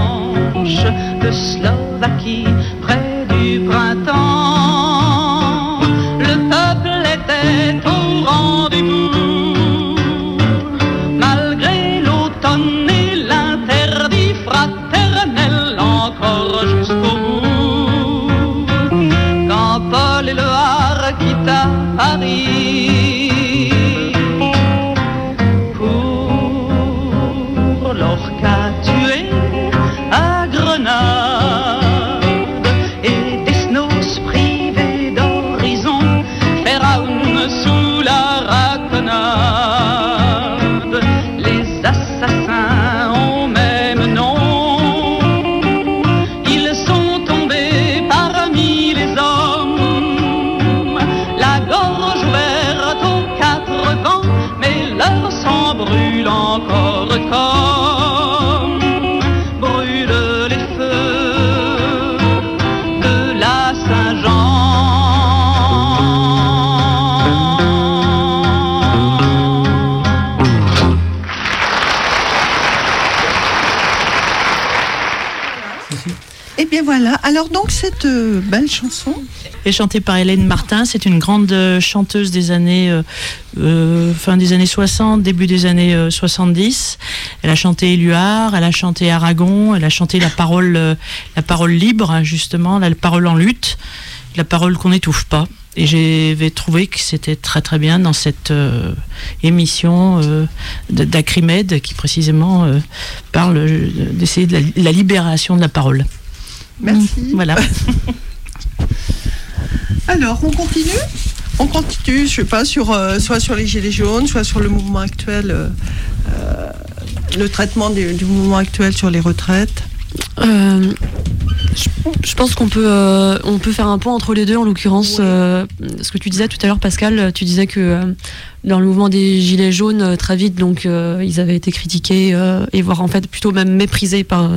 Alors donc cette euh, belle chanson est chantée par Hélène Martin. C'est une grande euh, chanteuse des années euh, fin des années 60, début des années 70. Elle a chanté Éluard, elle a chanté Aragon, elle a chanté la parole la parole libre justement, la parole en lutte, la parole qu'on n'étouffe pas. Et j'ai trouvé que c'était très très bien dans cette émission d'Acrimed qui précisément parle d'essayer de la libération de la parole. Merci. Voilà. Alors, on continue? On continue, je sais pas, sur, euh, soit sur les Gilets jaunes, soit sur le mouvement actuel, euh, euh, le traitement du, mouvement actuel sur les retraites. Je, pense qu'on peut, on peut faire un point entre les deux, en l'occurrence. ce que tu disais tout à l'heure, Pascal, tu disais que dans le mouvement des Gilets jaunes, très vite, donc ils avaient été critiqués et voire en fait plutôt même méprisés par,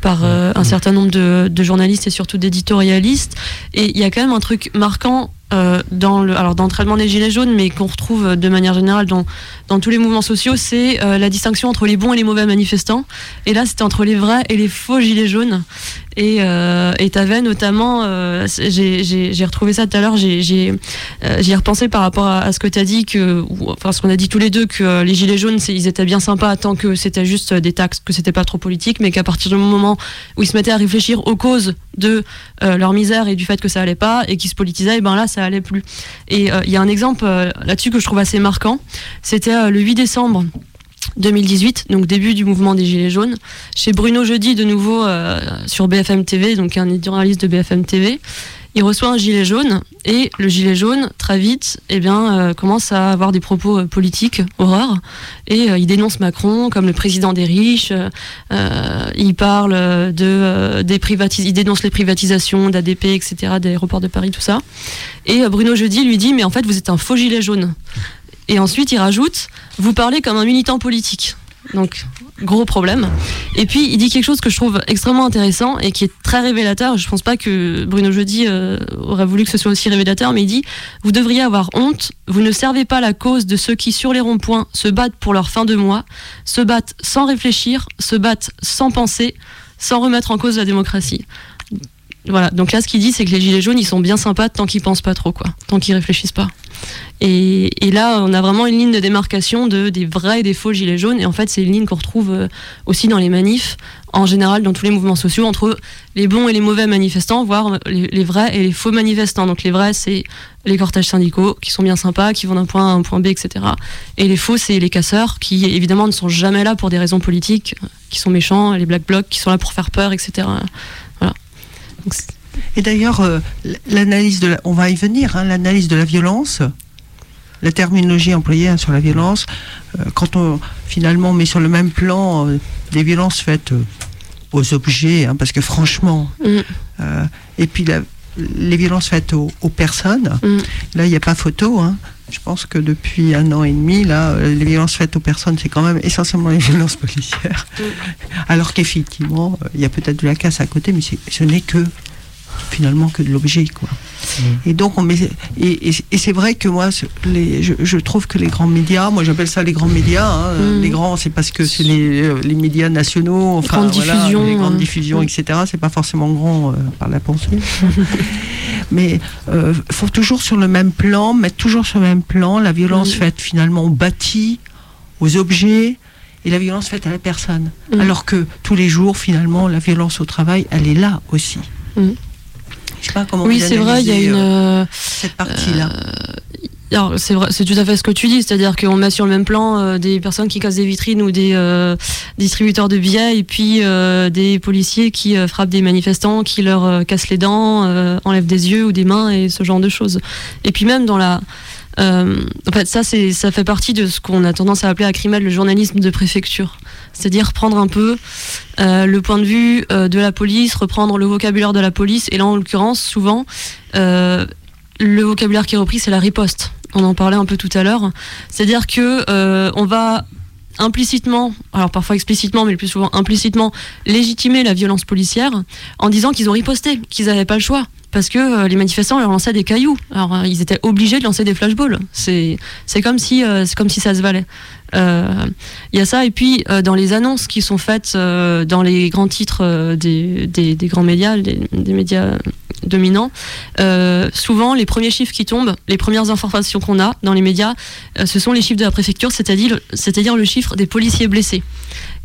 par un certain nombre de, de journalistes et surtout d'éditorialistes. Et il y a quand même un truc marquant euh, dans le alors dans le traitement des gilets jaunes, mais qu'on retrouve euh, de manière générale dans dans tous les mouvements sociaux, c'est euh, la distinction entre les bons et les mauvais manifestants. Et là, c'était entre les vrais et les faux gilets jaunes. Et euh, et t'avais notamment, euh, j'ai retrouvé ça tout à l'heure, j'ai ai repensé par rapport à, ce que t'as dit que, enfin ce qu'on a dit tous les deux que les gilets jaunes, ils étaient bien sympas tant que c'était juste des taxes, que c'était pas trop politique, mais qu'à partir du moment où ils se mettaient à réfléchir aux causes de leur misère et du fait que ça allait pas et qu'ils se politisaient, et ben là ça allait plus. Et il y a un exemple là-dessus que je trouve assez marquant. C'était le 8 décembre 2018, donc début du mouvement des Gilets jaunes, chez Bruno Jeudi, de nouveau euh, sur BFM TV, donc un éditorialiste de BFM TV. Il reçoit un gilet jaune et le gilet jaune, très vite, eh bien, euh, commence à avoir des propos euh, politiques, horreur, et il dénonce Macron comme le président des riches. il parle de des dénonce les privatisations d'ADP, etc., d'aéroports de Paris, tout ça. Et Bruno Jeudi lui dit, mais en fait, vous êtes un faux gilet jaune. Et ensuite, il rajoute Vous parlez comme un militant politique. Donc, gros problème. Et puis, il dit quelque chose que je trouve extrêmement intéressant et qui est très révélateur. Je ne pense pas que Bruno Jeudi euh, aurait voulu que ce soit aussi révélateur, mais il dit Vous devriez avoir honte. Vous ne servez pas la cause de ceux qui, sur les ronds-points, se battent pour leur fin de mois, se battent sans réfléchir, se battent sans penser, sans remettre en cause la démocratie. Voilà, donc là, ce qu'il dit, c'est que les gilets jaunes, ils sont bien sympas tant qu'ils pensent pas trop, quoi, tant qu'ils réfléchissent pas. Et, là, on a vraiment une ligne de démarcation de, des vrais et des faux gilets jaunes. Et en fait, c'est une ligne qu'on retrouve euh, aussi dans les manifs, en général dans tous les mouvements sociaux, entre les bons et les mauvais manifestants, voire les, vrais et les faux manifestants. Donc les vrais, c'est les cortèges syndicaux, qui sont bien sympas, qui vont d'un point A à un point B, etc. Et les faux, c'est les casseurs, qui évidemment ne sont jamais là pour des raisons politiques, qui sont méchants, les black blocs, qui sont là pour faire peur, etc. Et d'ailleurs, euh, l'analyse de, on va y venir, hein, l'analyse de la violence, la terminologie employée hein, sur la violence, euh, quand on finalement met sur le même plan euh, des violences faites aux objets, hein, parce que franchement, mm. et puis les violences faites aux, personnes, mm. là il n'y a pas photo. Je pense que depuis un an et demi, là, les violences faites aux personnes, c'est quand même essentiellement les violences policières. Mm. Alors qu'effectivement, il y a peut-être de la casse à côté, mais ce n'est que finalement que de l'objet quoi. Mm. Et donc on met, et, c'est vrai que moi les, je, trouve que les grands médias, moi j'appelle ça les grands médias, hein, mm. les grands c'est parce que c'est les, euh, les, médias nationaux, enfin les grandes diffusions, les grandes diffusions, etc. C'est pas forcément grand euh, par la pensée, mais euh, faut toujours sur le même plan, mettre toujours sur le même plan la violence mm. faite finalement au bâti, aux objets et la violence faite à la personne. Alors que tous les jours, finalement, la violence au travail, elle est là aussi oui, c'est vrai, il y a une euh, cette partie-là. Euh, c'est vrai, c'est tout à fait ce que tu dis, c'est-à-dire qu'on met sur le même plan euh, des personnes qui cassent des vitrines ou des distributeurs de billets et puis des policiers qui frappent des manifestants, qui leur cassent les dents, enlèvent des yeux ou des mains et ce genre de choses. Et puis même dans la en fait, ça, ça fait partie de ce qu'on a tendance à appeler à Crimel le journalisme de préfecture c'est-à-dire prendre un peu euh, le point de vue euh, de la police, reprendre le vocabulaire de la police, et là en l'occurrence, souvent, euh, le vocabulaire qui est repris, c'est la riposte. On en parlait un peu tout à l'heure. C'est-à-dire que on va implicitement, alors parfois explicitement, mais le plus souvent implicitement, légitimer la violence policière en disant qu'ils ont riposté, qu'ils n'avaient pas le choix. Parce que les manifestants leur lançaient des cailloux. Alors ils étaient obligés de lancer des flashballs. C'est comme si c'est comme si ça se valait. Il euh, y a ça, et puis euh, dans les annonces qui sont faites euh, dans les grands titres des, des, grands médias, des, médias dominants, souvent les premiers chiffres qui tombent, les premières informations qu'on a dans les médias, ce sont les chiffres de la préfecture, c'est-à-dire, c'est-à-dire le chiffre des policiers blessés.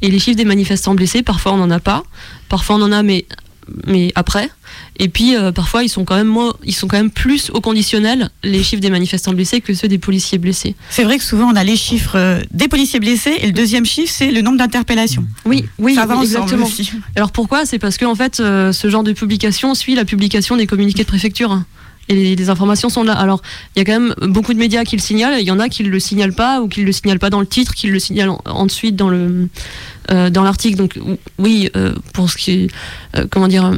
Et les chiffres des manifestants blessés, parfois on n'en a pas, parfois on en a, mais mais après. Et puis euh, parfois ils sont quand même moins, ils sont quand même plus au conditionnel les chiffres des manifestants blessés que ceux des policiers blessés. C'est vrai que souvent on a les chiffres euh, des policiers blessés et le deuxième chiffre c'est le nombre d'interpellations. Oui, oui, exactement. Alors pourquoi? C'est parce que en fait euh, ce genre de publication suit la publication des communiqués de préfecture. Et les, informations sont là. Alors, il y a quand même beaucoup de médias qui le signalent. Il y en a qui le signalent pas ou qui le signalent pas dans le titre, qui le signalent ensuite dans le dans l'article. Donc oui, pour ce qui est comment dire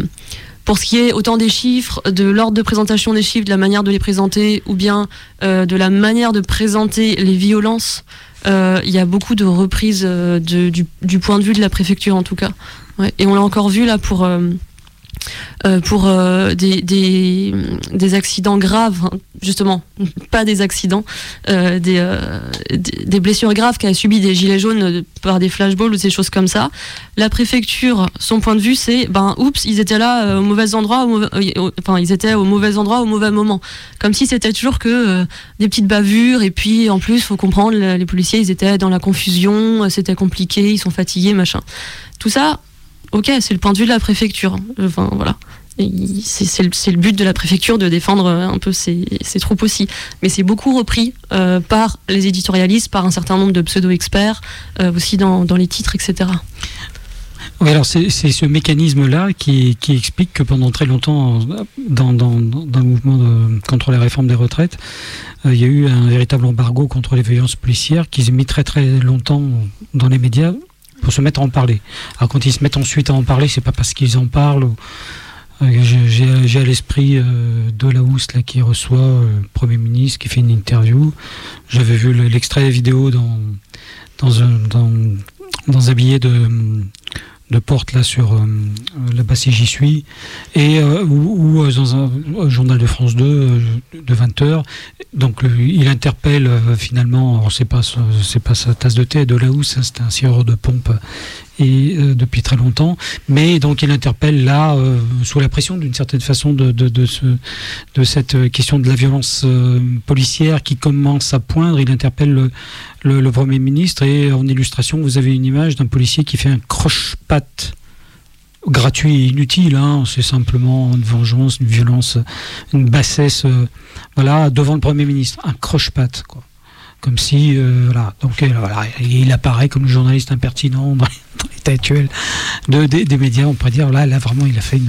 pour ce qui est autant des chiffres, de l'ordre de présentation des chiffres, de la manière de les présenter, ou bien de la manière de présenter les violences, il y a beaucoup de reprises du, point de vue de la préfecture en tout cas. Et on l'a encore vu là pour euh, pour euh, des, des, accidents graves, hein, justement, pas des accidents, euh, des, des, blessures graves qu'a subi des gilets jaunes par des flashballs ou des choses comme ça. La préfecture, son point de vue, c'est ben oups, ils étaient là au mauvais endroit, au enfin ils étaient au mauvais endroit au mauvais moment, comme si c'était toujours que des petites bavures et puis en plus faut comprendre les policiers ils étaient dans la confusion, c'était compliqué, ils sont fatigués machin. Tout ça, ok, c'est le point de vue de la préfecture. Enfin, voilà. C'est le, but de la préfecture de défendre un peu ses, troupes aussi. Mais c'est beaucoup repris euh, par les éditorialistes, par un certain nombre de pseudo-experts, euh, aussi dans, les titres, etc. Alors c'est ce mécanisme-là qui, explique que pendant très longtemps, dans, le mouvement contre les réformes des retraites, euh, il y a eu un véritable embargo contre les violences policières qui s'est mis très très longtemps dans les médias pour se mettre à en parler. Alors quand ils se mettent ensuite à en parler, c'est pas parce qu'ils en parlent. Euh, j'ai à l'esprit euh, là, qui reçoit euh, le Premier ministre, qui fait une interview. J'avais vu l'extrait vidéo dans, dans, un, dans un billet de, de porte là sur euh, la basse j'y suis. Et euh, ou, euh, dans un, journal de France 2 de 20 heures. Donc il interpelle finalement c'est pas c'est pas sa tasse de thé de là où c'est un sirop de pompe et depuis très longtemps mais donc il interpelle là sous la pression d'une certaine façon de de, de, ce, de cette question de la violence policière qui commence à poindre il interpelle le, le, Premier ministre. Et en illustration, vous avez une image d'un policier qui fait un croche-patte gratuit et inutile. Hein. C'est simplement une vengeance, une violence, une bassesse, euh, voilà, devant le Premier ministre. Un croche-patte, quoi comme si euh, voilà. Donc euh, voilà, il apparaît comme le journaliste impertinent dans l'état actuel de, des, médias. On pourrait dire là là vraiment il a fait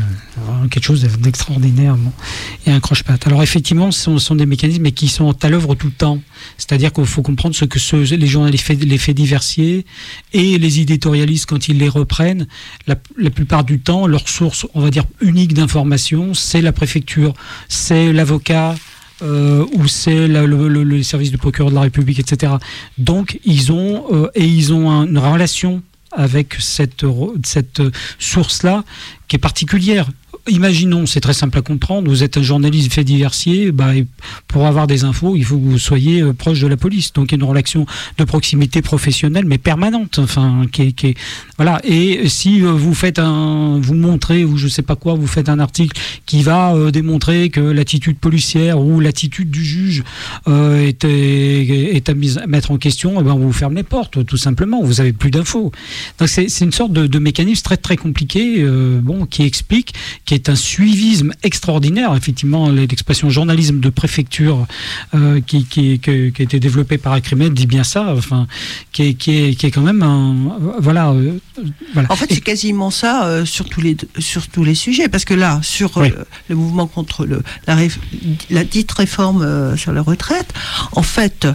quelque chose d'extraordinaire bon, et un croche-patte. Alors effectivement ce sont, des mécanismes qui sont à l'œuvre tout le temps. C'est-à-dire qu'il faut comprendre ce que les journalistes les faits diversiers et les éditorialistes quand ils les reprennent la, la plupart du temps leur source on va dire unique d'information c'est la préfecture c'est l'avocat euh, où c'est le, le, service du procureur de la République, etc. Donc ils ont euh, et ils ont une relation avec cette, cette source-là qui est particulière imaginons, c'est très simple à comprendre, vous êtes un journaliste fait diversier, bah, pour avoir des infos, il faut que vous soyez euh, proche de la police. Donc il y a une relation de proximité professionnelle, mais permanente. Enfin, qui qui voilà. Et si euh, vous faites un, vous montrez ou je sais pas quoi, vous faites un article qui va euh, démontrer que l'attitude policière ou l'attitude du juge est, est, à, mettre en question, eh ben on vous ferme les portes, tout simplement. Vous avez plus d'infos. Donc c'est une sorte de, de, mécanisme très très compliqué, bon, qui explique, qui est un suivisme extraordinaire. Effectivement, l'expression journalisme de préfecture euh, qui, qui, qui, a été développée par Acrimed dit bien ça. Enfin, qui est, qui est, qui est quand même un, voilà, euh, voilà. En fait, c'est quasiment ça euh, sur tous les sur tous les sujets, parce que là, sur le mouvement contre le la, la dite réforme sur la retraite, en fait.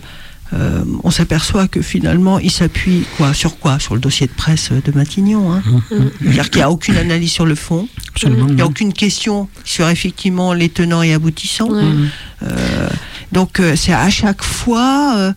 Euh, on s'aperçoit que finalement, il s'appuie quoi, sur quoi? Sur le dossier de presse de Matignon. Hein. Mmh, mmh. C'est-à-dire qu'il n'y a aucune analyse sur le fond. il n'y a aucune question sur effectivement les tenants et aboutissants. Euh, donc, euh, c'est à chaque fois.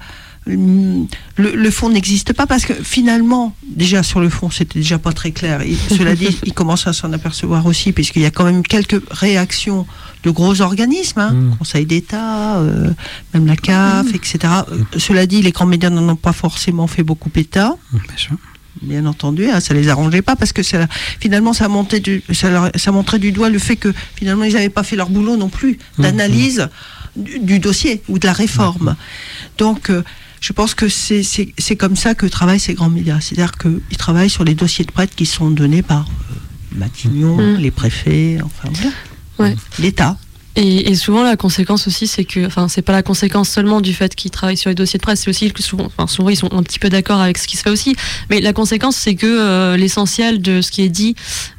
Le, fond n'existe pas parce que finalement, déjà sur le fond, c'était déjà pas très clair. cela dit, il commence à s'en apercevoir aussi, puisqu'il y a quand même quelques réactions de gros organismes, hein, mm. Conseil d'État, euh, même la CAF, mm. etc. Euh, cela dit, les grands médias n'en ont pas forcément fait beaucoup pétard. Mm, bien entendu, hein, ça les arrangeait pas parce que ça, finalement ça montait du, ça, ça, montrait du doigt le fait que finalement ils n'avaient pas fait leur boulot non plus d'analyse du, dossier ou de la réforme. Donc euh, je pense que c'est comme ça que travaillent ces grands médias. C'est-à-dire qu'ils travaillent sur les dossiers de prête qui sont donnés par Matignon, les préfets, enfin voilà l'État. Et, souvent, la conséquence aussi, c'est que, enfin, c'est pas la conséquence seulement du fait qu'ils travaillent sur les dossiers de presse, c'est aussi que souvent, enfin, souvent, ils sont un petit peu d'accord avec ce qui se fait aussi. Mais la conséquence, c'est que euh, l'essentiel de ce qui est dit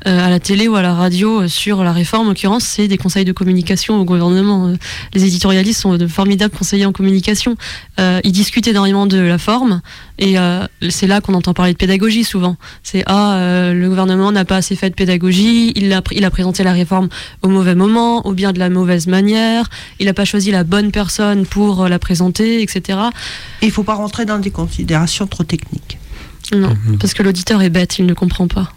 euh, à la télé ou à la radio euh, sur la réforme, en l'occurrence, c'est des conseils de communication au gouvernement. les éditorialistes sont de formidables conseillers en communication. ils discutent énormément de la forme, et c'est là qu'on entend parler de pédagogie souvent. C'est ah, le gouvernement n'a pas assez fait de pédagogie, il a, il a présenté la réforme au mauvais moment, au bien de la mauvaise manière, il n'a pas choisi la bonne personne pour euh, la présenter, etc. Et il ne faut pas rentrer dans des considérations trop techniques. Non, mhm. parce que l'auditeur est bête, il ne comprend pas.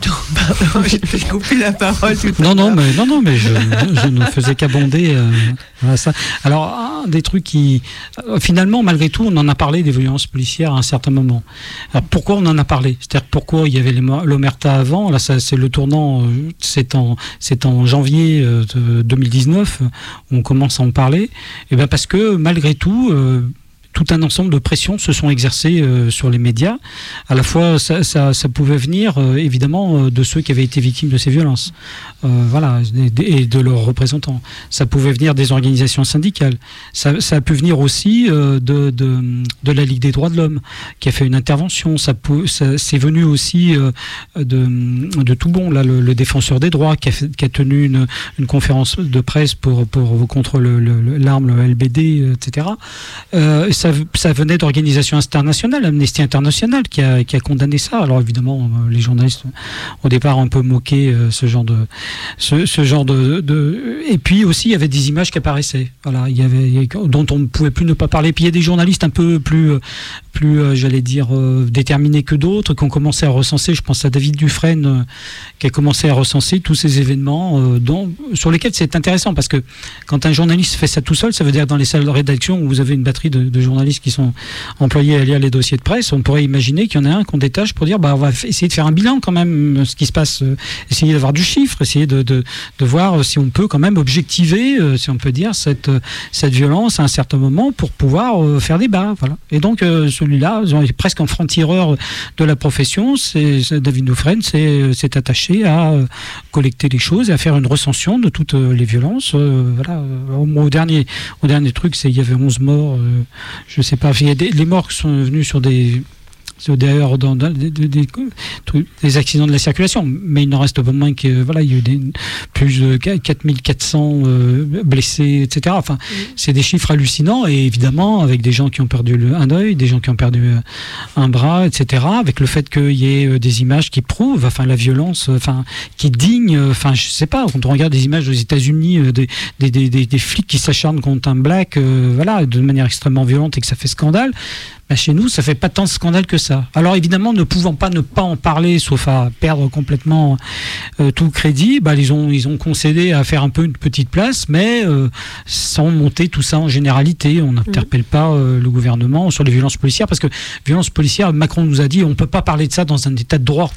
J'ai coupé la parole. non, non, mais, non, non, mais je, ne faisais qu'abonder euh, ça. Alors, un des trucs qui. Euh, finalement, malgré tout, on en a parlé des violences policières à un certain moment. Alors, pourquoi on en a parlé? C'est-à-dire pourquoi il y avait l'Omerta avant? Là, c'est le tournant, euh, c'est en, en janvier 2019, on commence à en parler. Et eh bien parce que malgré tout, tout un ensemble de pressions se sont exercées euh, sur les médias. À la fois, ça, pouvait venir euh, évidemment euh, de ceux qui avaient été victimes de ces violences, voilà, et, de leurs représentants. Ça pouvait venir des organisations syndicales. Ça, ça a pu venir aussi de, de, de, la Ligue des droits de l'homme, qui a fait une intervention. Ça, c'est venu aussi de, de tout bon, là, le, défenseur des droits, qui a, qui a tenu une, une, conférence de presse pour, pour contre l'arme, le, le, LBD, etc. Euh, ça, venait d'organisations internationales, Amnesty International qui a, condamné ça. Alors évidemment, euh, les journalistes au départ ont un peu moqué euh, ce genre de, ce, genre de, et puis aussi il y avait des images qui apparaissaient. Voilà, il y avait dont on ne pouvait plus ne pas parler. Puis il y a des journalistes un peu plus, plus, j'allais dire, déterminés que d'autres qui ont commencé à recenser. Je pense à David Dufresne qui a commencé à recenser tous ces événements dont, sur lesquels c'est intéressant parce que quand un journaliste fait ça tout seul, ça veut dire dans les salles de rédaction où vous avez une batterie de, de journalistes qui sont employés à lire les dossiers de presse, on pourrait imaginer qu'il y en a un qu'on détache pour dire bah, on va essayer de faire un bilan quand même, euh, ce qui se passe, euh, essayer d'avoir du chiffre, essayer de, de, de, voir si on peut quand même objectiver, euh, si on peut dire, cette, cette violence à un certain moment pour pouvoir faire débat. Voilà. Et donc celui-là, presque en franc-tireur de la profession, c'est David Dufresne s'est attaché à collecter les choses et à faire une recension de toutes les violences. voilà. Au, dernier, au dernier truc, c'est il y avait 11 morts je sais pas, des, les morts sont venus sur des d'ailleurs dans, des, des, accidents de la circulation, mais il n'en reste pas moins que voilà, il y a eu des, plus de 4400 euh, blessés, etc. Enfin, c'est des chiffres hallucinants et évidemment avec des gens qui ont perdu le, un œil, des gens qui ont perdu euh, un bras, etc. Avec le fait qu'il y ait euh, des images qui prouvent, enfin la violence, enfin qui digne, enfin je sais pas, quand on regarde des images aux États-Unis, des, des, des, des, flics qui s'acharnent contre un black, voilà, de manière extrêmement violente et que ça fait scandale. Bah, chez nous, ça fait pas tant de scandale que ça. Alors évidemment, ne pouvant pas ne pas en parler, sauf à perdre complètement euh, tout crédit, bah, ils ont ils ont concédé à faire un peu une petite place, mais euh, sans monter tout ça en généralité. On n'interpelle pas euh, le gouvernement sur les violences policières parce que violences policières, Macron nous a dit, on peut pas parler de ça dans un état de droit.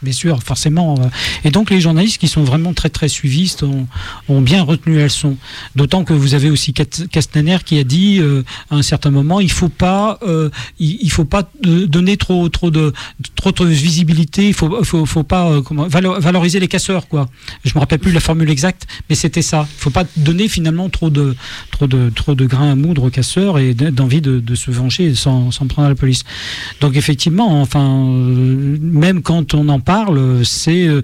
bien sûr, forcément. et donc les journalistes qui sont vraiment très très suivistes ont, ont bien retenu la leçon. D'autant que vous avez aussi Castaner qui a dit à un certain moment, il faut pas il, il faut pas donner trop trop de trop de visibilité. Il faut faut, faut pas euh, comment, valoriser les casseurs quoi. Je me rappelle plus la formule exacte, mais c'était ça. Il faut pas donner finalement trop de trop de trop de grains à moudre aux casseurs et d'envie de, se venger sans, sans prendre la police. Donc effectivement, enfin euh, même quand on en parle, c'est euh,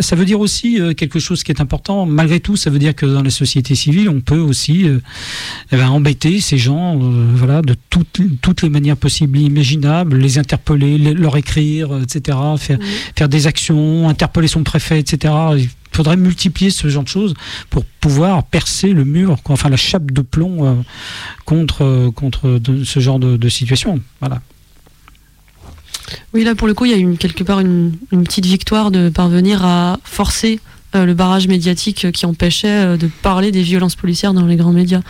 ça veut dire aussi quelque chose qui est important. Malgré tout, ça veut dire que dans la société civile, on peut aussi eh ben, embêter ces gens, voilà, de toutes toutes les manières possible, imaginable, les interpeller, leur écrire, etc., faire, faire des actions, interpeller son préfet, etc. Il faudrait multiplier ce genre de choses pour pouvoir percer le mur, enfin la chape de plomb euh, contre, contre ce genre de, situation. Voilà. Oui, là pour le coup, il y a une, quelque part une, petite victoire de parvenir à forcer euh, le barrage médiatique qui empêchait euh, de parler des violences policières dans les grands médias,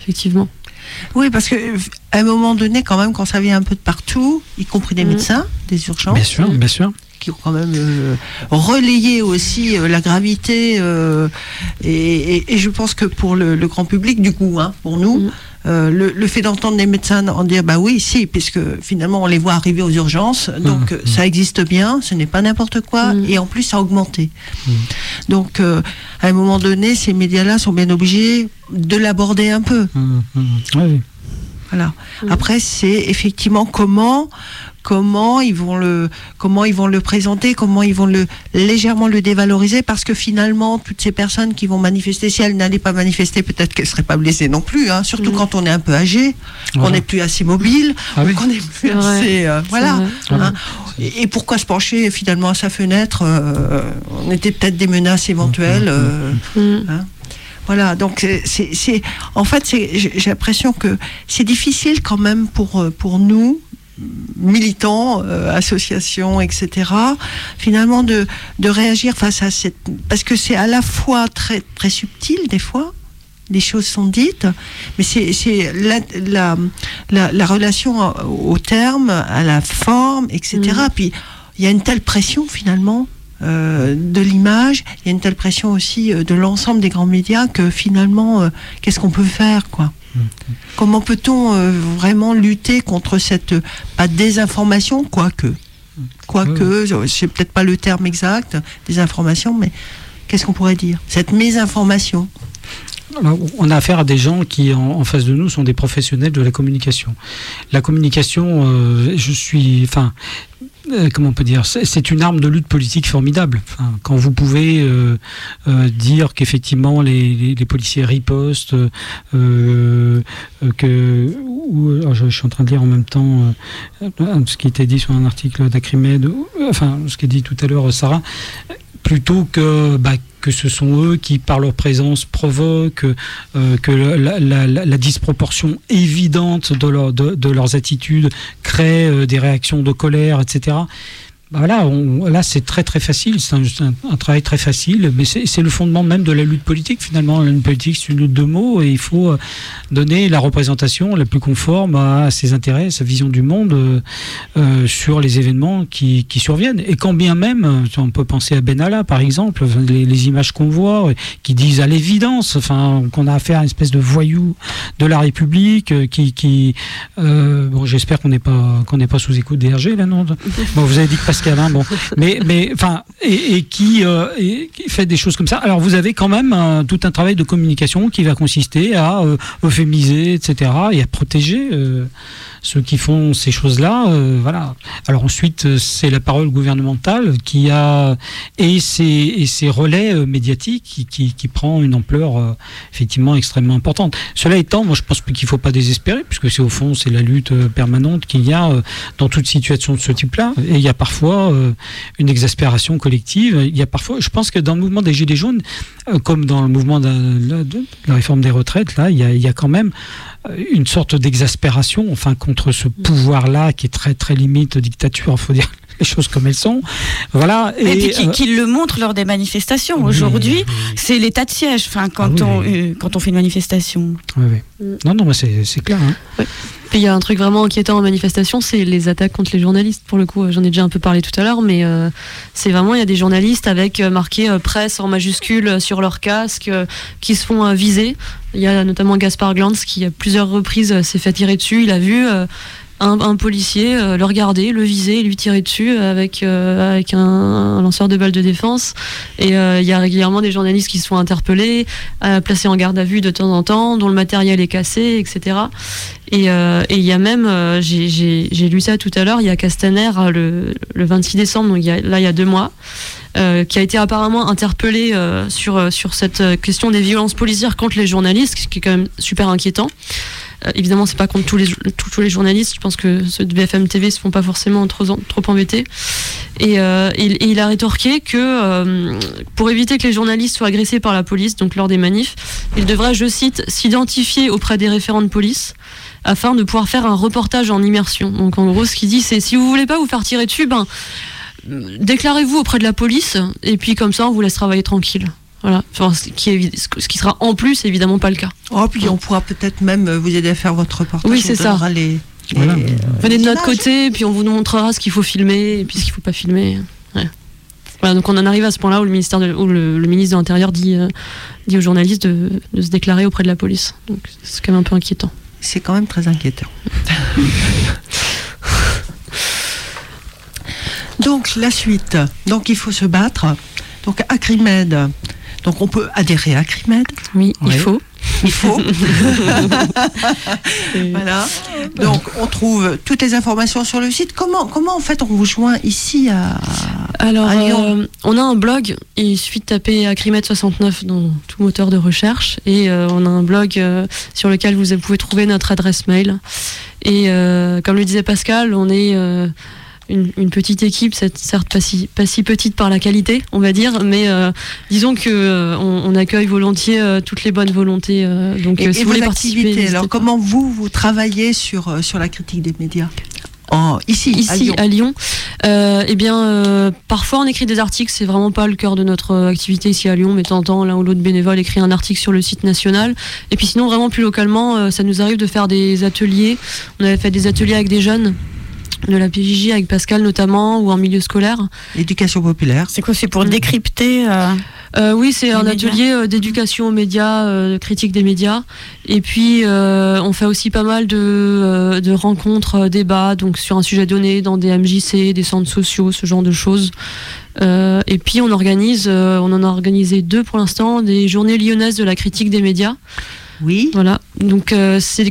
effectivement. Oui, parce qu'à un moment donné, quand même, quand ça vient un peu de partout, y compris des mm. médecins, des urgences. Bien sûr, bien sûr qui ont quand même euh, relayé aussi euh, la gravité euh, et, je pense que pour le, grand public du coup hein, pour nous euh, le, fait d'entendre les médecins en dire bah oui, si, puisque finalement on les voit arriver aux urgences, donc mmh, mmh. ça existe bien, ce n'est pas n'importe quoi, mmh. et en plus ça a augmenté. Donc à un moment donné, ces médias-là sont bien obligés de l'aborder un peu. Oui. Voilà. Après, c'est effectivement comment comment ils vont le comment ils vont le présenter, comment ils vont le légèrement le dévaloriser parce que finalement toutes ces personnes qui vont manifester si elles n'allaient pas manifester peut-être qu'elles seraient pas blessées non plus hein, surtout mm. quand on est un peu âgé, on n'est plus assez mobile, ah qu'on est plus assez euh, voilà. Hein. Et, pourquoi se pencher finalement à sa fenêtre euh, On était peut-être des menaces éventuelles. Euh, mm. hein. Voilà, donc c'est, en fait, j'ai l'impression que c'est difficile quand même pour, pour nous, militants, euh, associations, etc., finalement de, de réagir face à cette... Parce que c'est à la fois très, très subtil des fois, les choses sont dites, mais c'est la, la, la, la, relation au terme, à la forme, etc. Mm. Puis il y a une telle pression finalement euh, de l'image, il y a une telle pression aussi euh, de l'ensemble des grands médias que finalement, qu'est-ce qu'on peut faire quoi Comment peut-on euh, vraiment lutter contre cette, pas désinformation, quoique, quoique, c'est peut-être pas le terme exact, désinformation, mais qu'est-ce qu'on pourrait dire? Cette mésinformation. On a affaire à des gens qui, en, face de nous, sont des professionnels de la communication. La communication, euh, je suis, enfin, euh, comment on peut dire, c'est une arme de lutte politique formidable. quand vous pouvez euh, euh, dire qu'effectivement les, policiers ripostent, que je, suis en train de lire en même temps ce qui était dit sur un article d'Acrimed, enfin ce qu'a dit tout à l'heure Sarah, plutôt que bah, que ce sont eux qui, par leur présence, provoquent, euh, que la, disproportion évidente de, leurs attitudes crée euh, des réactions de colère, etc. Bah voilà, là c'est très très facile, c'est un, travail très facile, mais c'est le fondement même de la lutte politique finalement. La lutte politique c'est une lutte de mots et il faut euh, donner la représentation la plus conforme à ses intérêts, à sa vision du monde euh, euh, sur les événements qui, qui, surviennent. Et quand bien même, on peut penser à Benalla par exemple, les, images qu'on voit qui disent à l'évidence, enfin qu'on a affaire à une espèce de voyou de la République qui, qui bon j'espère qu'on n'est pas qu'on n'est pas sous écoute DRG là non. Bon vous avez dit que bon. Mais, mais, enfin, et, qui, euh, qui, fait des choses comme ça. Alors, vous avez quand même tout un travail de communication qui va consister à euh, euphémiser, etc., et à protéger. Euh, ceux qui font ces choses-là, euh, voilà. Alors ensuite, euh, c'est la parole gouvernementale qui a et ses, et relais euh, médiatiques qui, qui, qui, prend une ampleur effectivement extrêmement importante. Cela étant, moi je pense qu'il ne faut pas désespérer, puisque c'est au fond c'est la lutte permanente qu'il y a dans toute situation de ce type-là. Et il y a parfois une exaspération collective. Il y a parfois, je pense que dans le mouvement des Gilets jaunes, comme dans le mouvement de, la réforme des retraites, là, il y a, il y a quand même une sorte d'exaspération, enfin, contre ce pouvoir-là qui est très très limite dictature, faut dire les choses comme elles sont. Voilà. Et, puis euh, qu'il le montre lors des manifestations. Aujourd'hui, c'est l'état de siège. Enfin, quand ah on euh, quand on fait une manifestation. Oui, oui. Mm. Non, non, c'est clair. Hein. Puis il y a un truc vraiment inquiétant en manifestation, c'est les attaques contre les journalistes. Pour le coup, j'en ai déjà un peu parlé tout à l'heure, mais euh, c'est vraiment il y a des journalistes avec marqué presse en majuscule sur leur casque qui se font viser. Il y a notamment Gaspard Glantz qui à plusieurs reprises s'est fait tirer dessus. Il a vu un, policier euh, le regarder, le viser, lui tirer dessus avec, euh, avec un, lanceur de balles de défense. Et euh, il y a régulièrement des journalistes qui se sont interpellés, placés en garde à vue de temps en temps, dont le matériel est cassé, etc. Et il y a même, j'ai lu ça tout à l'heure, il y a Castaner le, le 26 décembre, donc y a, là il y a deux mois. Qui a été apparemment interpellé sur, sur cette question des violences policières contre les journalistes, ce qui est quand même super inquiétant. Euh, évidemment, c'est pas contre tous les, tous, les journalistes. Je pense que ceux de BFM TV se font pas forcément trop, trop embêter. Et, euh, il a rétorqué que euh, pour éviter que les journalistes soient agressés par la police, donc lors des manifs, il devrait, je cite, s'identifier auprès des référents de police afin de pouvoir faire un reportage en immersion. Donc en gros, ce qu'il dit, c'est si vous voulez pas vous faire tirer dessus, ben déclarez-vous auprès de la police et puis comme ça, on vous laisse travailler tranquille. Voilà, ce, qui est, ce qui sera en plus évidemment pas le cas. Oh, puis on pourra peut-être même euh, vous aider à faire votre reportage. Oui, c'est ça. Les, Venez de notre côté, puis on vous montrera ce qu'il faut filmer et puis ce qu'il faut pas filmer. Voilà, donc on en arrive à ce point-là où le ministère de, où le, ministre de l'Intérieur dit, euh, dit aux journalistes de, de, se déclarer auprès de la police. Donc c'est quand même un peu inquiétant. c'est quand même très inquiétant. Donc la suite. Donc il faut se battre. Donc Acrimed. Donc on peut adhérer à Acrimed. Oui, il faut. Il faut. voilà. Donc on trouve toutes les informations sur le site. Comment comment en fait on vous joint ici à Alors, À Lyon. euh, on a un blog. Il suffit de taper Acrimed69 dans tout moteur de recherche. Et euh, on a un blog euh, sur lequel vous pouvez trouver notre adresse mail. Et euh, comme le disait Pascal, on est euh, une, une petite équipe, certes pas si, pas si petite par la qualité, on va dire, mais euh, disons que euh, on, on accueille volontiers euh, toutes les bonnes volontés. donc, et, et si vous voulez participer, Alors pas. comment vous vous travaillez sur sur la critique des médias? En, ici, à Ici Lyon. à Lyon, euh, eh bien, euh, parfois on écrit des articles. C'est vraiment pas le cœur de notre activité ici à Lyon, mais de temps en temps, l'un ou l'autre bénévole écrit un article sur le site national. Et puis sinon, vraiment plus localement, euh, ça nous arrive de faire des ateliers. On avait fait des ateliers avec des jeunes de la PJJ, avec Pascal notamment, ou en milieu scolaire. L'éducation populaire. C'est quoi C'est pour décrypter euh, Euh, oui, c'est un médias. atelier euh, d'éducation aux médias, euh, de critique des médias. Et puis, euh, on fait aussi pas mal de, euh, de rencontres, euh, débats, donc sur un sujet donné, dans des MJC, des centres sociaux, ce genre de choses. Euh, et puis, on organise, euh, on en a organisé deux pour l'instant, des journées lyonnaises de la critique des médias. Oui. Voilà, donc euh, c'est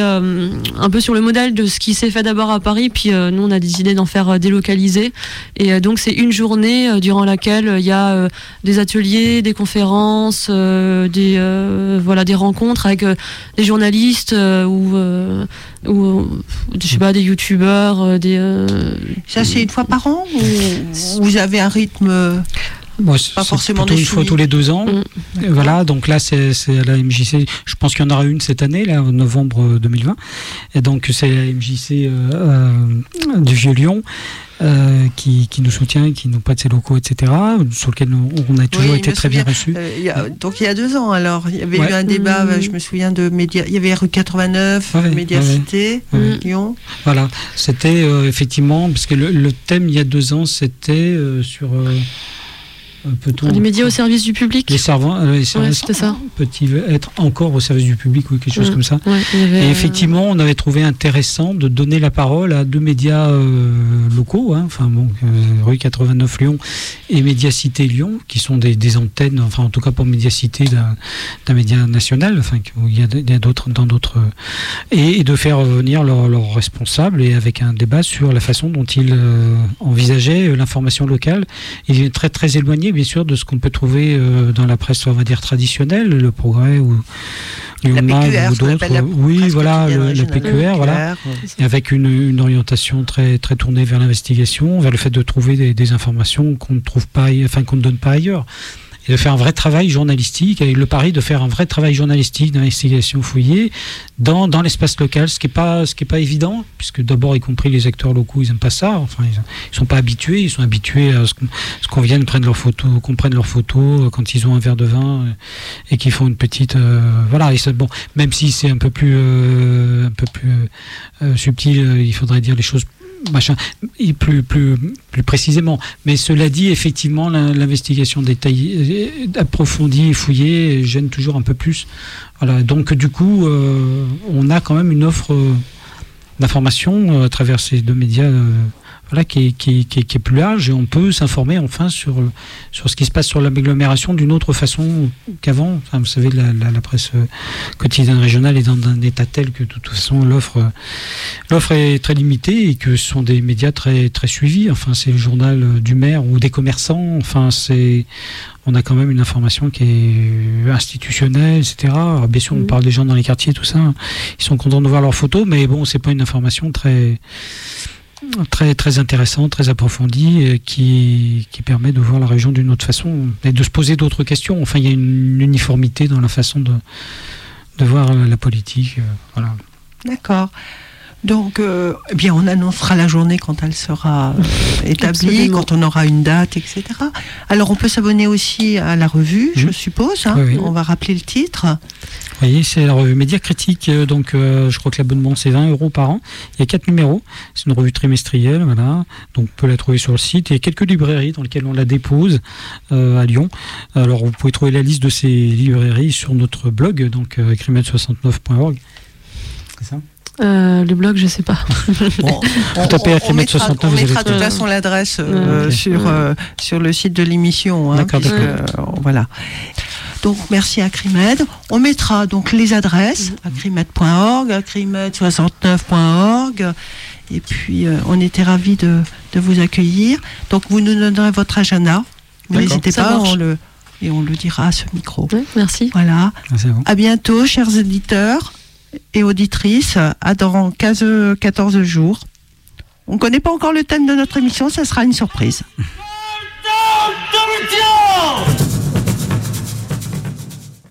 euh, un peu sur le modèle de ce qui s'est fait d'abord à Paris, puis euh, nous on a décidé d'en faire euh, délocaliser. Et euh, donc c'est une journée euh, durant laquelle euh, il y a euh, des ateliers, des conférences, euh, des, euh, voilà, des rencontres avec euh, des journalistes euh, ou, euh, ou euh, je sais pas, des youtubeurs, euh, des... euh, Ça c'est une fois par an ou vous avez un rythme Moi, Pas forcément plutôt une fois tous les deux ans. Mm. Voilà, donc là, c'est c'est à la MJC. Je pense qu'il y en aura une cette année, là, en novembre 2020. Et donc, c'est la MJC euh, euh, du Vieux-Lyon. euh, qui, qui nous soutient, qui nous prête ses locaux, etc., sur lequel on, on a toujours Oui, été très bien reçus. Euh, il y a- donc il y a deux ans alors, il y avait Ouais. eu un débat, Mmh. euh, je me souviens de médias, il y avait rue 89, Ouais, Médiacité, ouais. Lyon. Voilà, c'était euh, effectivement, parce que le, le thème il y a deux ans, c'était euh, sur. Peut-on- des médias au service du public. Les servants, euh, les services c'était ça. peut-il être encore au service du public ou quelque chose Mm. comme ça Ouais, avait, Et euh, effectivement, on avait trouvé intéressant de donner la parole à deux médias euh, locaux, hein, enfin bon, euh, rue 89 Lyon et Médiacité Lyon, qui sont des, des antennes, enfin en tout cas pour Médiacité d'un d'un média national, enfin où il y a, d'autres dans d'autres, et, et de faire venir leurs responsables et avec un débat sur la façon dont ils euh, envisageaient l'information locale. Il est très très éloigné bien sûr de ce qu'on peut trouver euh, dans la presse, on va dire traditionnelle, le Progrès ou La Lyon Mag PQR, ou d'autres. Oui, voilà, le. PQR, voilà. Et avec une, une orientation très très tournée vers l'investigation, vers le fait de trouver des, des informations qu'on ne trouve pas, enfin qu'on ne donne pas ailleurs, de faire un vrai travail journalistique, avec le pari de faire un vrai travail journalistique d'investigation fouillée dans, dans l'espace local, ce qui est pas ce qui pas évident, puisque d'abord y compris les acteurs locaux, ils aiment pas ça, enfin ils, ils sont pas habitués, ils sont habitués à ce qu'on vienne prendre leurs photos, qu'on prenne leurs photos euh, quand ils ont un verre de vin euh, et qu'ils font une petite euh, voilà, et bon, même si c'est un peu plus un peu plus subtil, il faudrait dire les choses machin, plus, plus, précisément. Mais cela dit, effectivement, l'investigation détaillée, euh, approfondie et fouillée gêne toujours un peu plus. Donc, du coup, euh, on a quand même une offre euh, d'information à travers ces deux médias. Voilà, qui, est, qui, est- qui est- qui est plus large et on peut s'informer enfin sur, sur ce qui se passe sur l'agglomération d'une autre façon qu'avant. Enfin, vous savez, la, la- la presse euh, quotidienne régionale est dans un état tel que de toute façon l'offre euh, l'offre est très limitée et que ce sont des médias très très suivis. Enfin, c'est le journal euh, du maire ou des commerçants. Enfin, c'est on a quand même une information qui est institutionnelle, etc. Alors, bien sûr, on Mhm. parle des gens dans les quartiers, tout ça. Ils sont contents de voir leurs photos, mais bon, c'est pas une information très très intéressante, très approfondie, euh, qui, permet de voir la région d'une autre façon et de se poser d'autres questions. Enfin, il y a une uniformité dans la façon de, voir la politique. euh, voilà. D'accord. Donc, euh, eh bien, on annoncera la journée quand elle sera euh, établie, Absolument. quand on aura une date, etc. Alors, on peut s'abonner aussi à la revue, je Mhm. suppose. hein. Oui, oui. On va rappeler le titre. Vous voyez, c'est la revue Média Critique, euh, donc euh, je crois que l'abonnement c'est 20 euros par an. Il y a quatre numéros, c'est une revue trimestrielle, voilà. Donc on peut la trouver sur le site. Il y a quelques librairies dans lesquelles on la dépose à Lyon. Alors vous pouvez trouver la liste de ces librairies sur notre blog, donc euh, crimed69.org. c'est ça? Euh, le blog, je sais pas. Bon, Vous tapez on mettra, 69, on vous mettra de toute façon l'adresse euh, sur, euh, sur le site de l'émission. hein, D'accord, euh, voilà. Donc merci à Crimed. On mettra donc les adresses à crimed.org, à crimed69.org. Et puis euh, on était ravis de, de vous accueillir. Donc vous nous donnerez votre agenda. N'hésitez pas, marche. on le, et on le dira à ce micro. Ouais, merci. Voilà. Bon. À bientôt, chers éditeurs et auditrices. À dans 15, 14 jours. On ne connaît pas encore le thème de notre émission, ça sera une surprise.